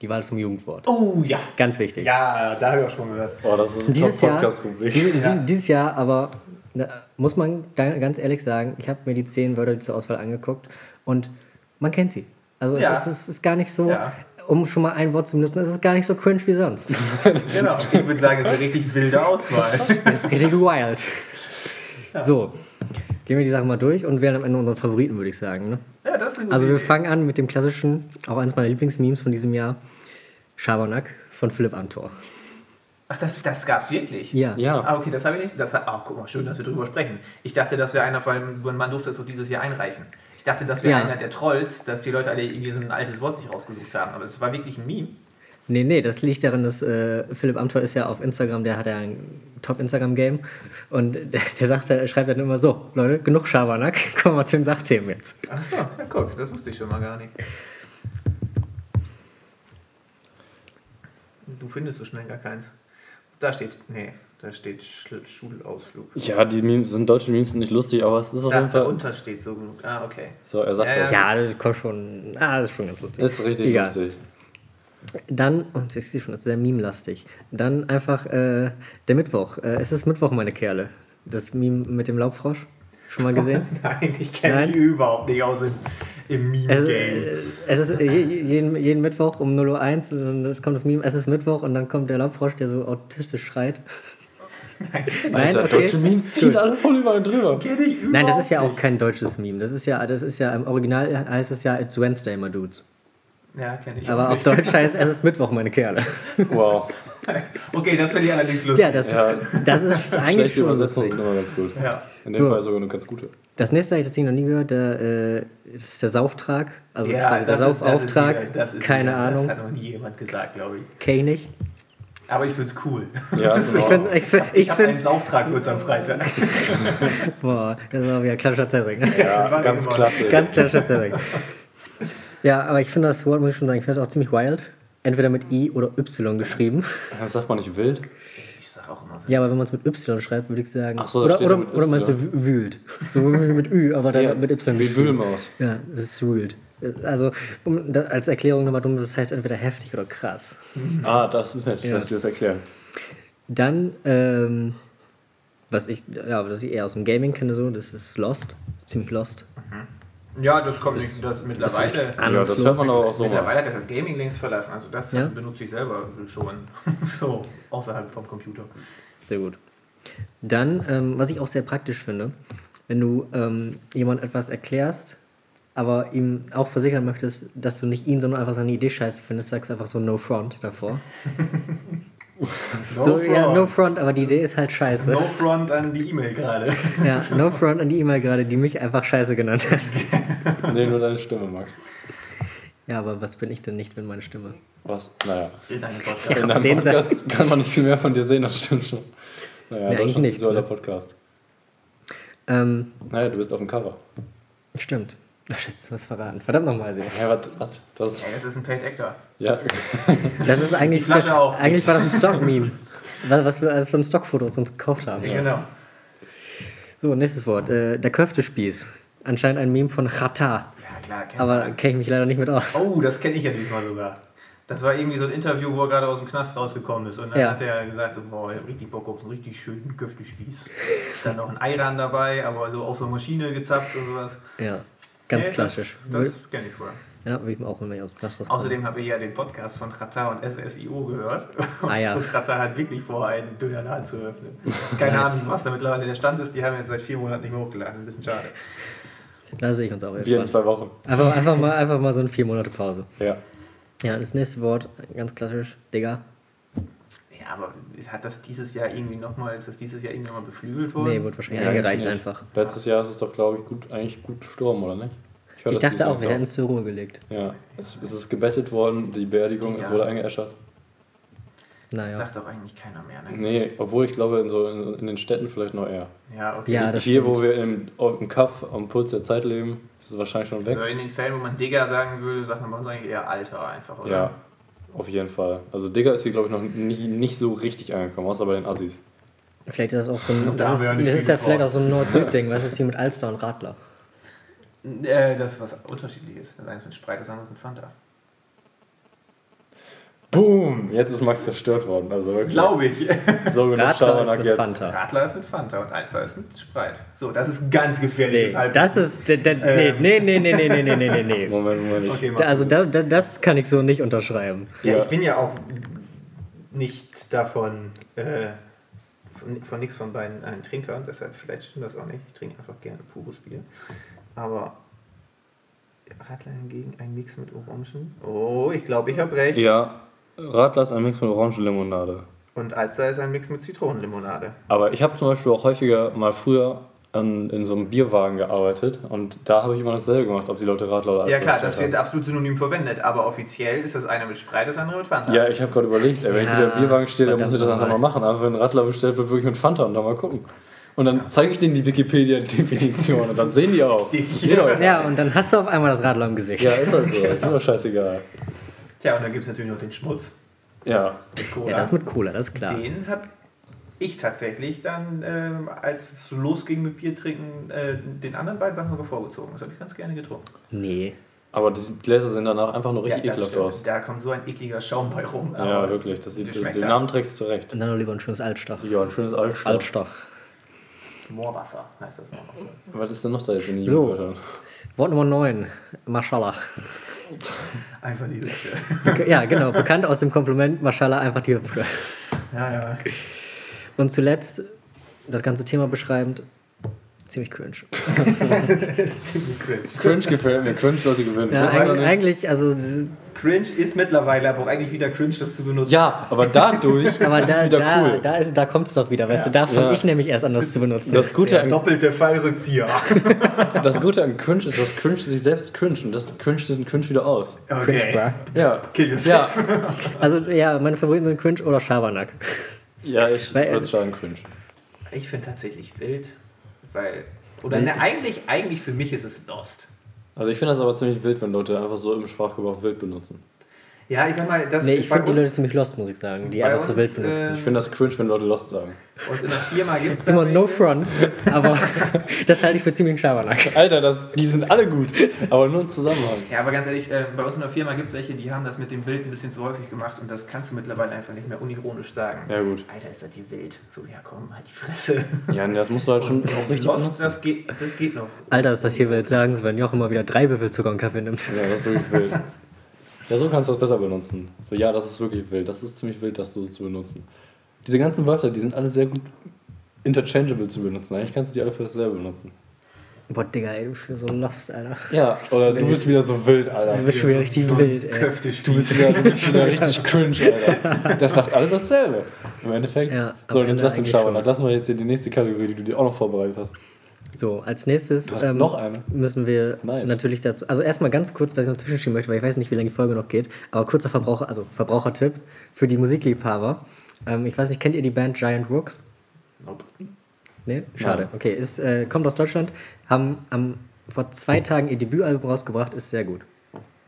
Die Wahl zum Jugendwort. Oh, ja. Ganz wichtig. Ja, da habe ich auch schon gehört. Oh, das ist eine Dieses Jahr, Top-Podcast-Rubrik. die, die, Ja. dieses Jahr aber ne, muss man ganz ehrlich sagen, ich habe mir die zehn Wörter zur Auswahl angeguckt und man kennt sie. Also Ja. es, ist, es ist gar nicht so, Ja. um schon mal ein Wort zu benutzen, es ist gar nicht so cringe wie sonst. Genau. Ich würde sagen, es ist eine richtig wilde Auswahl. Es ist richtig wild. So, gehen wir die Sachen mal durch und wählen am Ende unsere Favoriten, würde ich sagen. Ne? Ja, das ist eine gute Also wir Idee. fangen an mit dem klassischen, auch eines meiner Lieblingsmemes von diesem Jahr, Schabernack von Philipp Amthor. Ach, das, das gab es wirklich? Ja. Ja. Ah, okay, das habe ich nicht. Das, ah, guck mal, schön, dass wir drüber sprechen. Ich dachte, das wäre einer, vor allem, man durfte das auch dieses Jahr einreichen. Ich dachte, das wäre Ja. einer der Trolls, dass die Leute alle irgendwie so ein altes Wort sich rausgesucht haben. Aber es war wirklich ein Meme. Nee, nee, das liegt daran, dass äh, Philipp Amthor ist ja auf Instagram, der hat ja ein Top-Instagram-Game und der, der sagt, er schreibt dann immer so, Leute, genug Schabernack, kommen wir zu den Sachthemen jetzt. Ach so, ja, guck, das wusste ich schon mal gar nicht. Du findest so schnell gar keins. Da steht, nee, da steht Sch Schulausflug. Ja, die Memes sind deutsche Memes sind nicht lustig, aber es ist auf Ach, jeden Fall. darunter steht so genug. Ah, okay. So, er sagt Ja, was. Ja, das kommt schon, ah, das ist schon ganz lustig. Ist richtig Egal. lustig. Dann, und ich sehe schon, das ist sehr meme-lastig. Dann einfach äh, der Mittwoch. Äh, es ist Mittwoch, meine Kerle. Das Meme mit dem Laubfrosch. Schon mal gesehen? Nein, ich kenne Nein? mich überhaupt nicht aus im, im Es, Meme-Game. äh, es ist je- jeden, jeden Mittwoch um 0.01 Uhr und es kommt das Meme, es ist Mittwoch und dann kommt der Laubfrosch, der so autistisch schreit. Nein, Alter, okay. deutsche Memes ziehen alle voll über einen drüber. Nein, das ist ja auch kein deutsches Meme. Das ist ja, das ist ja im Original heißt es ja It's Wednesday, my dudes. Ja, kenne ich Aber auf. Deutsch heißt es ist Mittwoch, meine Kerle. Wow. Okay, das finde ich allerdings lustig. Ja, das, Ja. Ist, das ist eigentlich Schlechte lustig. sind immer ganz gut. Ja. In dem So. Fall sogar eine ganz gute. Das nächste habe ich tatsächlich noch nie gehört. Der, äh, das ist der Sauftrag. Also Ja, quasi der ist- das ist Saufauftrag. das ist Keine wieder- Ahnung. Das hat noch nie jemand gesagt, glaube ich. Kenn ich nicht. Aber ich finde es cool. Ja, ist Ich finde, ich find, Ich ich habe einen Sauftrag für uns am Freitag. boah, das ist auch wieder klassischer Zettel. ja, war ganz klasse. Ganz klassischer Zettel. Ja, aber ich finde das Wort, muss ich schon sagen, ich finde es auch ziemlich wild. Entweder mit I oder Y geschrieben. Das sagt man nicht wild? Ich sag auch immer. Ja, aber wenn man es mit Y schreibt, würde ich sagen. Ach so, da oder, steht oder, mit oder meinst du wühlt? So wie mit Ü, aber dann Ja, mit Y Wie geschrieben. Wühlmaus. Ja, das ist wühlt. Also, um, da, als Erklärung nochmal dumm, das heißt entweder heftig oder krass. Ah, das ist nett, Ja. dass Sie das erklären. Dann, ähm, was ich, ja, was ich eher aus dem Gaming kenne, so, das ist Lost. Das ziemlich Lost. Ja, das kommt nicht. Das mittlerweile. Ja, das hört man aber auch so mittlerweile hat er das Gaming links verlassen. Also das Ja? benutze ich selber schon. so, außerhalb vom Computer. Sehr gut. Dann, ähm, was ich auch sehr praktisch finde, wenn du ähm, jemand etwas erklärst, aber ihm auch versichern möchtest, dass du nicht ihn, sondern einfach seine Idee scheiße findest, sagst einfach so No Front davor. No so, front. ja, No Front, aber die Idee ist halt scheiße. No front an die E-Mail gerade. Ja, No Front an die E-Mail gerade, die mich einfach scheiße genannt hat. Nee, nur deine Stimme, Max. Ja, aber was bin ich denn nicht, wenn meine Stimme? Was? Naja. In einem Podcast. In deinem Podcast kann man nicht viel mehr von dir sehen, das stimmt schon. Naja, Nee, eigentlich Deutschlands nichts, visueller ne? Podcast. Ähm, Naja, du bist auf dem Cover. stimmt. Ach, shit, das was verraten. Verdammt nochmal, Sebi. Ja, was? was? Das, Ey, es ist ein Paid Actor. ja, Das ist eigentlich. Die Flasche auch. Eigentlich war das ein Stock-Meme. Was was wir alles von Stockfotos uns gekauft haben. Genau. So, nächstes Wort. Äh, der Köftespieß. Anscheinend ein Meme von Chata. Ja, klar, kennt Aber kenne ich mich leider nicht mit aus. Oh, das kenne ich ja diesmal sogar. Das war irgendwie so ein Interview, wo er gerade aus dem Knast rausgekommen ist. Und dann Ja. hat er gesagt, so, boah, ich hab richtig Bock auf so einen richtig schönen Köftespieß. Dann noch ein Eiran dabei, aber so aus der Maschine gezapft und sowas. Ja, ganz Nee, klassisch. Das, das kenne ich wohl. Ja, will ich mir auch, wenn wir aus dem Knast rauskommen. Außerdem habe ich ja den Podcast von Rata und SSIO gehört. Ah, ja. Und Rata hat wirklich vor, einen Dönerladen zu eröffnen. Keine Nice. Ahnung, was da mittlerweile der Stand ist. Die haben jetzt seit vier Monaten nicht mehr hochgeladen. Ein bisschen schade. Da sehe ich uns auch Wir in zwei Wochen. Einfach, einfach, mal, einfach mal so eine vier Monate Pause. Ja. Ja, das nächste Wort, ganz klassisch, Digga. Ja, aber ist- hat das dieses Jahr irgendwie nochmal, ist das dieses Jahr irgendwie nochmal beflügelt worden? Nee, wird wahrscheinlich Ja, eingereicht einfach. Letztes Jahr ist es doch, glaube ich, gut, eigentlich gut gestorben, oder nicht? Ich das dachte auch, wir hätten es zur Ruhe gelegt. Ja, es, es ist gebettet worden, die Beerdigung, es wurde eingeäschert. Naja. Sagt doch eigentlich keiner mehr, ne? Nee, obwohl ich glaube, in, so, in, in den Städten vielleicht noch eher. Ja, okay. Ja, das Hier, stimmt. wo wir im, im Kaff am Puls der Zeit leben, ist es wahrscheinlich schon weg. Also in den Fällen, wo man Digger sagen würde, sagt man bei uns eigentlich eher Alter einfach, oder? Ja, auf jeden Fall. Also Digger ist hier, glaube ich, noch nie, nicht so richtig angekommen, außer bei den Assis. Vielleicht ist das auch so ein. Das ist, das ist ja vielleicht auch so ein Nord-Süd-Ding, weißt du, wie mit Alster und Radler. Äh, das ist was unterschiedliches. Das eine ist mit Sprite, das andere ist mit Fanta. Boom! Jetzt ist Max zerstört worden. Also wirklich. Glaube ich. So genug Radler ist mit jetzt. Fanta. Radler ist mit Fanta und Alster ist mit Sprite. So, das ist ganz Nee, gefährliches Halbwissen. das ist. Nee, Ähm. nee, nee, nee, nee, nee, nee, nee, nee. Moment, Moment. Ich, Okay, Also da, da, das kann ich so nicht unterschreiben. Ja, Ja. ich bin ja auch nicht davon, äh, von, von nichts von beiden ein Trinker, deshalb vielleicht stimmt das auch nicht. Ich trinke einfach gerne pures Bier. Aber Radler hingegen ein Mix mit Orangen. Oh, ich glaube, ich habe recht. ja, Radler ist ein Mix mit Orangenlimonade. Und Alster ist ein Mix mit Zitronenlimonade. Aber ich habe zum Beispiel auch häufiger mal früher an, in so einem Bierwagen gearbeitet und da habe ich immer dasselbe gemacht, ob die Leute Radler oder Ja Alster klar, das wird absolut synonym verwendet, aber offiziell ist das eine mit Sprite, das andere mit Fanta. Ja, ich habe gerade überlegt, ey, wenn ich Ja, wieder im Bierwagen stehe, dann muss ich das einfach mal machen. Aber wenn ein Radler bestellt wird, wirklich mit Fanta und dann mal gucken. Und dann zeige ich denen die Wikipedia-Definition und dann sehen die auch. Die-. Ja, und dann hast du auf einmal das Radler im Gesicht. Ja, ist halt so. Ist mir scheißegal. Tja, und dann gibt es natürlich noch den Schmutz. Ja, mit Cola. Ja, das mit Cola, das ist klar. Den habe ich tatsächlich dann, ähm, als es losging mit Bier trinken, äh, den anderen beiden Sachen sogar vorgezogen. Das habe ich ganz gerne getrunken. Nee. aber die Gläser sehen danach einfach nur richtig das ekelhaft stimmt. aus. Da kommt so ein ekliger Schaum bei rum. Ja, wirklich. Das sieht, den. Namen trägst du zurecht. Und dann noch lieber ein schönes Altstach. Ja, ein schönes Altstadt. Altstach. Moorwasser heißt das noch. Was ist denn noch da jetzt in die So. Wort Nummer 9. Mashallah. Einfach die. Bek- Ja, genau. Bekannt aus dem Kompliment Mashallah einfach die Hüfte. Ja, ja. Und zuletzt, das ganze Thema beschreibend, ziemlich cringe. Ziemlich cringe. Cringe gefällt mir. Cringe sollte gewinnen. Ja, eigentlich, also, Cringe ist mittlerweile aber auch eigentlich wieder cringe, das zu benutzen. ja, aber dadurch aber ist da, es wieder da, cool. da, ist, da kommt es doch wieder, weißt Ja. du, da fange Ja. ich nämlich erst an, das zu benutzen. Das Gute, an, doppelte Fallrückzieher. das Gute an Cringe ist, dass Cringe sich selbst cringe und das cringe diesen Cringe wieder aus. Cringe, Okay. bruh. Ja. Kill yourself. Ja, Also, ja, meine Favoriten sind Cringe oder Schabernack. ja ich Weil- würde sagen Cringe. Ich finde tatsächlich wild, weil. Oder ne, eigentlich, eigentlich für mich ist es Lost. Also ich finde das aber ziemlich wild, wenn Leute einfach so im Sprachgebrauch wild benutzen. Ja, ich sag mal, das Nee, ich finde die Leute ziemlich lost, muss ich sagen, die einfach so uns, wild benutzen. äh, Ich finde das cringe, wenn Leute Lost sagen. Bei uns in der Firma gibt es Das ist immer no front, aber das halte ich für ziemlich Schabernack. Alter, das, die sind alle gut, aber nur im Zusammenhang. Ja, aber ganz ehrlich, äh, bei uns in der Firma gibt es welche, die haben das mit dem Bild ein bisschen zu häufig gemacht und das kannst du mittlerweile einfach nicht mehr unironisch sagen. Ja gut. Alter, ist das hier wild. So, ja komm, halt die Fresse. Ja, nee, das musst du halt schon auch richtig Lost, benutzen. das geht, das geht noch. Alter, ist das hier wild sagen, wenn Joch immer wieder drei Würfel Zucker und Kaffee nimmt. Ja, das ist wirklich wild. Ja, so kannst du das besser benutzen. So, ja, das ist wirklich wild. Das ist ziemlich wild, das so zu benutzen. Diese ganzen Wörter, die sind alle sehr gut interchangeable zu benutzen. Eigentlich kannst du die alle für dasselbe benutzen. Boah, Digga, ey, du bist so lost, Alter. Ja, oder du bist wieder so wild, Alter. Du bist schon wieder richtig wild, ey. Du bist wieder, du bist wieder richtig cringe, Alter. Das sagt alle dasselbe. Im Endeffekt. Ja, so, jetzt lass den schon. Lassen wir jetzt hier die nächste Kategorie, die du dir auch noch vorbereitet hast. So, als nächstes ähm, müssen wir Nice. natürlich dazu. Also erstmal ganz kurz, was ich noch zwischenschieben möchte, weil ich weiß nicht, wie lange die Folge noch geht. Aber kurzer Verbraucher, also Verbrauchertipp für die Musikliebhaber. Ähm, ich weiß nicht, kennt ihr die Band Giant Rooks? Nope. Nee? Schade. Nein. Okay, ist, äh, kommt aus Deutschland, haben am, vor zwei Tagen ihr Debütalbum rausgebracht, ist sehr gut.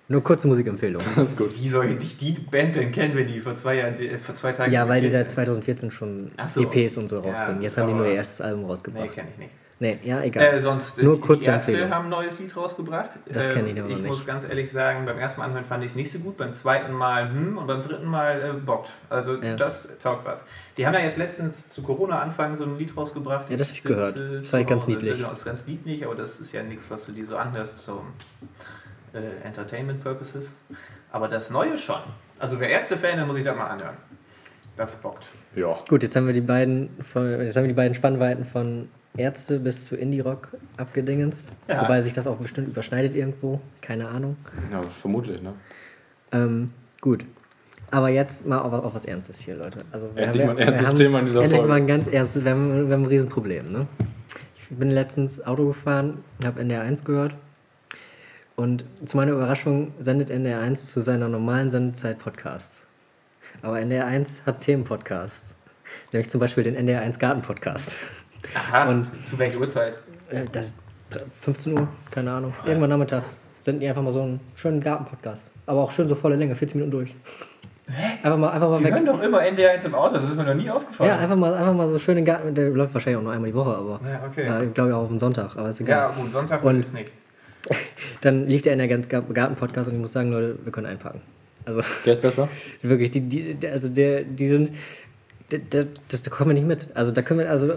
Nur kurze Musikempfehlung. Das ist gut. Wie soll ich die Band denn kennen, wenn die vor zwei, Jahren, äh, vor zwei Tagen. Ja, weil die seit 2014 schon so. EPs und so Ja, rausbringen. Jetzt haben die nur ihr erstes Album sind? Nee, rausgebracht. kenne ich nicht. Nee, ja, egal. Äh, sonst, äh, Nur die- kurze die Ärzte Empfehlung. haben ein neues Lied rausgebracht. Das Ähm, kenn ich aber Ich nicht. muss ganz ehrlich sagen, beim ersten Mal anhören fand ich es nicht so gut, beim zweiten Mal hm und beim dritten Mal äh, bockt. Also Ja. das taugt was. Die haben ja jetzt letztens zu Corona-Anfang so ein Lied rausgebracht. Ja, das hab ich gehört. äh, Das fand ich zu ganz Hause. niedlich. Genau, das ist ganz niedlich, aber das ist ja nichts, was du dir so anhörst. So. äh, Entertainment Purposes. Aber das Neue schon. Also wer Ärzte-Fan, dann muss ich da mal anhören. Das bockt. Ja. Gut, jetzt haben wir die beiden, von, jetzt haben wir die beiden Spannweiten von Ärzte bis zu Indie-Rock abgedingenst. Ja. Wobei sich das auch bestimmt überschneidet irgendwo. Keine Ahnung. Ja, vermutlich, ne? Ähm, gut. Aber jetzt mal auf, auf was Ernstes hier, Leute. Also wir Endlich haben- mal ein ernstes haben Thema in dieser endlich Folge. mal ein ganz ernstes, wir haben, wir haben ein Riesenproblem, ne? Ich bin letztens Auto gefahren, habe NDR 1 gehört und zu meiner Überraschung sendet NDR 1 zu seiner normalen Sendezeit Podcasts. Aber NDR 1 hat Themenpodcasts. Nämlich zum Beispiel den NDR 1 Garten-Podcast. Aha. Und- zu welcher Uhrzeit? Äh, das, 15 Uhr, keine Ahnung. Irgendwann nachmittags senden die einfach mal so einen schönen Garten-Podcast. Aber auch schön so volle Länge, 40 Minuten durch. Einfach mal, einfach mal Die weg. hören doch immer NDR1 im Auto, das ist mir noch nie aufgefallen. Ja, einfach mal, einfach mal so schön den Garten. Der läuft wahrscheinlich auch nur einmal die Woche, aber. Ja, okay. Ja, ich glaube ja auch auf den Sonntag, aber ist egal. Ja, gut, Sonntag Und- ist nicht. Dann lief der in der ganz Garten-Podcast und ich muss sagen, Leute, wir können einpacken. Also Der ist besser? wirklich, die, die, also der, die sind. Der, der, das, da kommen wir nicht mit. Also da können wir, also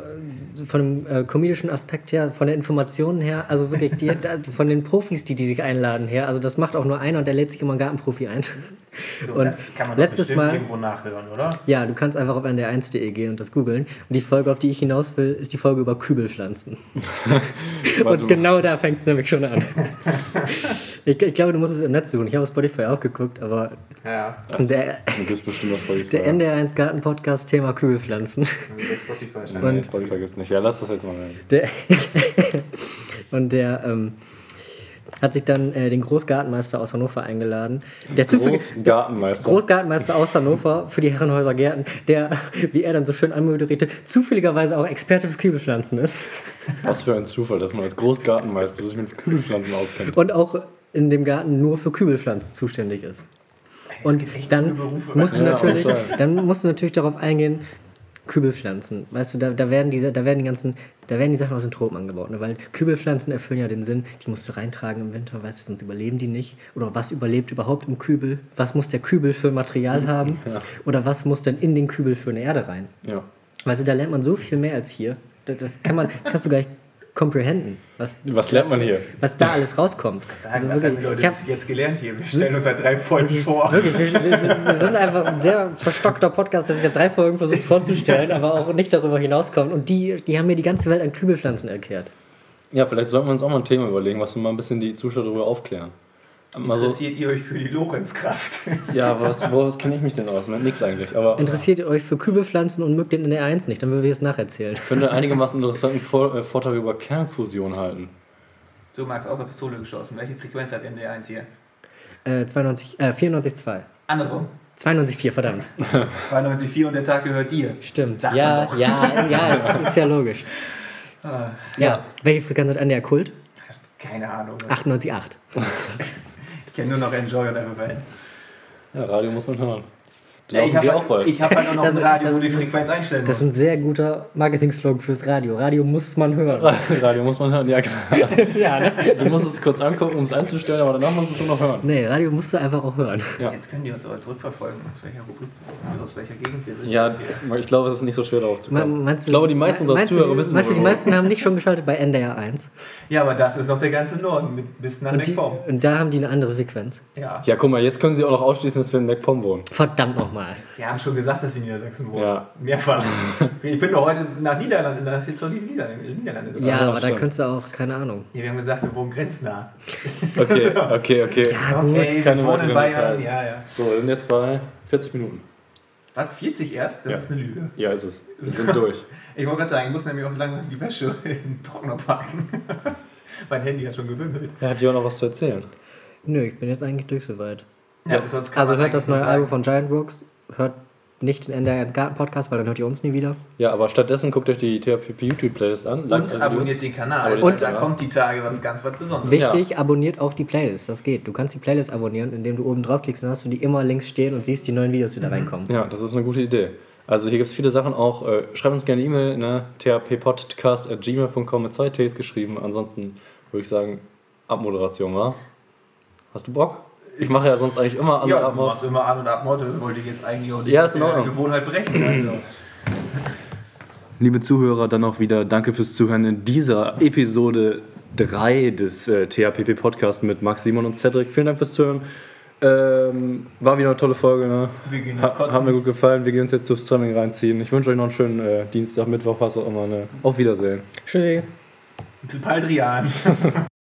von dem äh, komedischen Aspekt her, von den Informationen her, also wirklich die, da, von den Profis, die die sich einladen her, also das macht auch nur einer und der lädt sich immer einen Gartenprofi ein. So, Und das kann man letztes Mal- irgendwo nachhören, oder? Ja, du kannst einfach auf ndr1.de gehen und das googeln. Und die Folge, auf die ich hinaus will, ist die Folge über Kübelpflanzen. Und genau da fängt es nämlich schon an. ich, ich glaube, du musst es im Netz suchen. Ich habe auf Spotify auch geguckt, aber Ja, der, Du bist bestimmt auf Spotify. der NDR1 Garten-Podcast Thema Kübelpflanzen. über Spotify schon. Nee, Spotify gibt's nicht. Ja, lass das jetzt mal rein. Der und der ähm, hat sich dann äh, den Großgartenmeister aus Hannover eingeladen. Der Großgartenmeister. Großgartenmeister aus Hannover für die Herrenhäuser Gärten, der, wie er dann so schön anmoderierte, zufälligerweise auch Experte für Kübelpflanzen ist. Was für ein Zufall, dass man als Großgartenmeister sich mit Kübelpflanzen auskennt. Und auch in dem Garten nur für Kübelpflanzen zuständig ist. Und dann musst, du natürlich, dann musst du natürlich darauf eingehen, Kübelpflanzen. Weißt du, da, da, werden diese, da werden die ganzen, da werden die Sachen aus den Tropen angebaut. Ne? Weil Kübelpflanzen erfüllen ja den Sinn, die musst du reintragen im Winter, weißt du, sonst überleben die nicht. Oder was überlebt überhaupt im Kübel? Was muss der Kübel für Material haben? Ja. Oder was muss denn in den Kübel für eine Erde rein? Ja. Weißt du, da lernt man so viel mehr als hier. Das, das kann man, kannst du gar nicht comprehenden, was, Was lernt man hier? was da alles rauskommt. Sagen, Also was haben wirklich, die Leute ich hab, bis jetzt gelernt hier? Wir stellen uns seit drei Folgen vor. Wirklich, wir, wir sind einfach ein sehr verstockter Podcast, der sich ja drei Folgen versucht vorzustellen, aber auch nicht darüber hinauskommt. Und die, die haben mir die ganze Welt an Kübelpflanzen erklärt. Ja, vielleicht sollten wir uns auch mal ein Thema überlegen, was wir mal ein bisschen die Zuschauer darüber aufklären. Interessiert ihr euch für die Lorenzkraft? ja, aber was, woraus kenne ich mich denn aus? Nix eigentlich. Aber Interessiert ihr euch für Kübelpflanzen und mögt den in der 1 nicht, dann würde ich es nacherzählen. ich finde einigermaßen interessanten Vor äh, Vortrag über Kernfusion halten. So, Max, aus der Pistole geschossen. Welche Frequenz hat ND1 hier? Äh, 92, äh, 94,2. Andersrum. 92,4, verdammt. 92,4 und der Tag gehört dir. Stimmt. Sagt ja, ja, ja, es ist ja logisch. Ah, Ja. Welche Frequenz hat NDR Kult? keine Ahnung. 98,8. Kenne nur noch Enjoy und MFN. Ja, Radio muss man hören. Ja, ich laufen habe ich hab halt auch noch Das- ein Radio, wo die ist- Frequenz einstellen Das ist ein sehr guter Marketing-Slogan fürs Radio. Radio muss man hören. Radio muss man hören, ja klar. ja, ne? Du musst es kurz angucken, um es einzustellen, aber danach musst du es schon noch hören. Nee, Radio musst du einfach auch hören. Ja. Jetzt können die uns aber zurückverfolgen, aus welcher, Rubrik, aus welcher Gegend wir sind. Ja, ich glaube, es ist nicht so schwer darauf zu Me- kommen. Meinst du, ich glaube, die meisten unserer meinst Zuhörer du, wissen, Meinst du, die meisten haben nicht schon geschaltet bei NDR 1? ja, aber das ist noch der ganze Norden mit, bis nach MacPom. und da haben die eine andere Frequenz. Ja. Ja, guck mal, jetzt können sie auch noch ausschließen, dass wir in MacPom wohnen. Verdammt nochmal. Wir haben schon gesagt, dass wir in Niedersachsen wohnen. Ja. Mehrfach. ich bin doch heute nach Niederlande, nach jetzt noch die Niederlande, Niederlande gefahren. Ja, Ja, aber da könntest du auch, keine Ahnung. Ja, wir haben gesagt, wir wohnen grenznah. Okay, okay, okay. okay, keine wir wohnen in Bayern. Ja, ja. So, wir sind jetzt bei 40 Minuten. Was, 40 erst? Das Ja. ist eine Lüge. Ja, ist es. Wir sind durch. Ich wollte gerade sagen, ich muss nämlich auch langsam die Wäsche in den Trockner packen. mein Handy hat schon gewimmelt. Ja, hat ja auch noch was zu erzählen. Nö, ich bin jetzt eigentlich durch soweit. Ja, sonst kann Also man hört das neue Album von Giant Rooks, hört nicht den NDR 1 Garten Podcast, weil dann hört ihr uns nie wieder. Ja, aber stattdessen guckt euch die THPP YouTube-Playlist an. Und Like abonniert den Kanal. Abonniert Und Kanal. kommt die Tage was ganz was Besonderes. Wichtig, abonniert auch die Playlist, das geht. Du kannst die Playlist abonnieren, indem du oben draufklickst, dann hast du die immer links stehen und siehst die neuen Videos, die da reinkommen. Ja, das ist eine gute Idee. Also hier gibt es viele Sachen auch. Äh, schreibt uns gerne E-Mail, ne? thppodcast.gmail.com mit zwei Ts geschrieben. Ansonsten würde ich sagen, Abmoderation, wa? Hast du Bock? Ich mache ja sonst eigentlich immer andere Ja, du Abmod. machst immer an- und abmod. Das wollte ich jetzt eigentlich auch die Ja. Gewohnheit brechen. Also. Liebe Zuhörer, dann auch wieder danke fürs Zuhören in dieser Episode 3 des äh, THPP Podcast mit Max, Simon und Cedric. Vielen Dank fürs Zuhören. Ähm, war wieder eine tolle Folge. Ne? Wir gehen jetzt Ha haben mir gut gefallen. Wir gehen uns jetzt durchs Training reinziehen. Ich wünsche euch noch einen schönen äh, Dienstag, Mittwoch, was auch immer. Ne? Auf Wiedersehen. Tschüssi. Bis bald, Rian.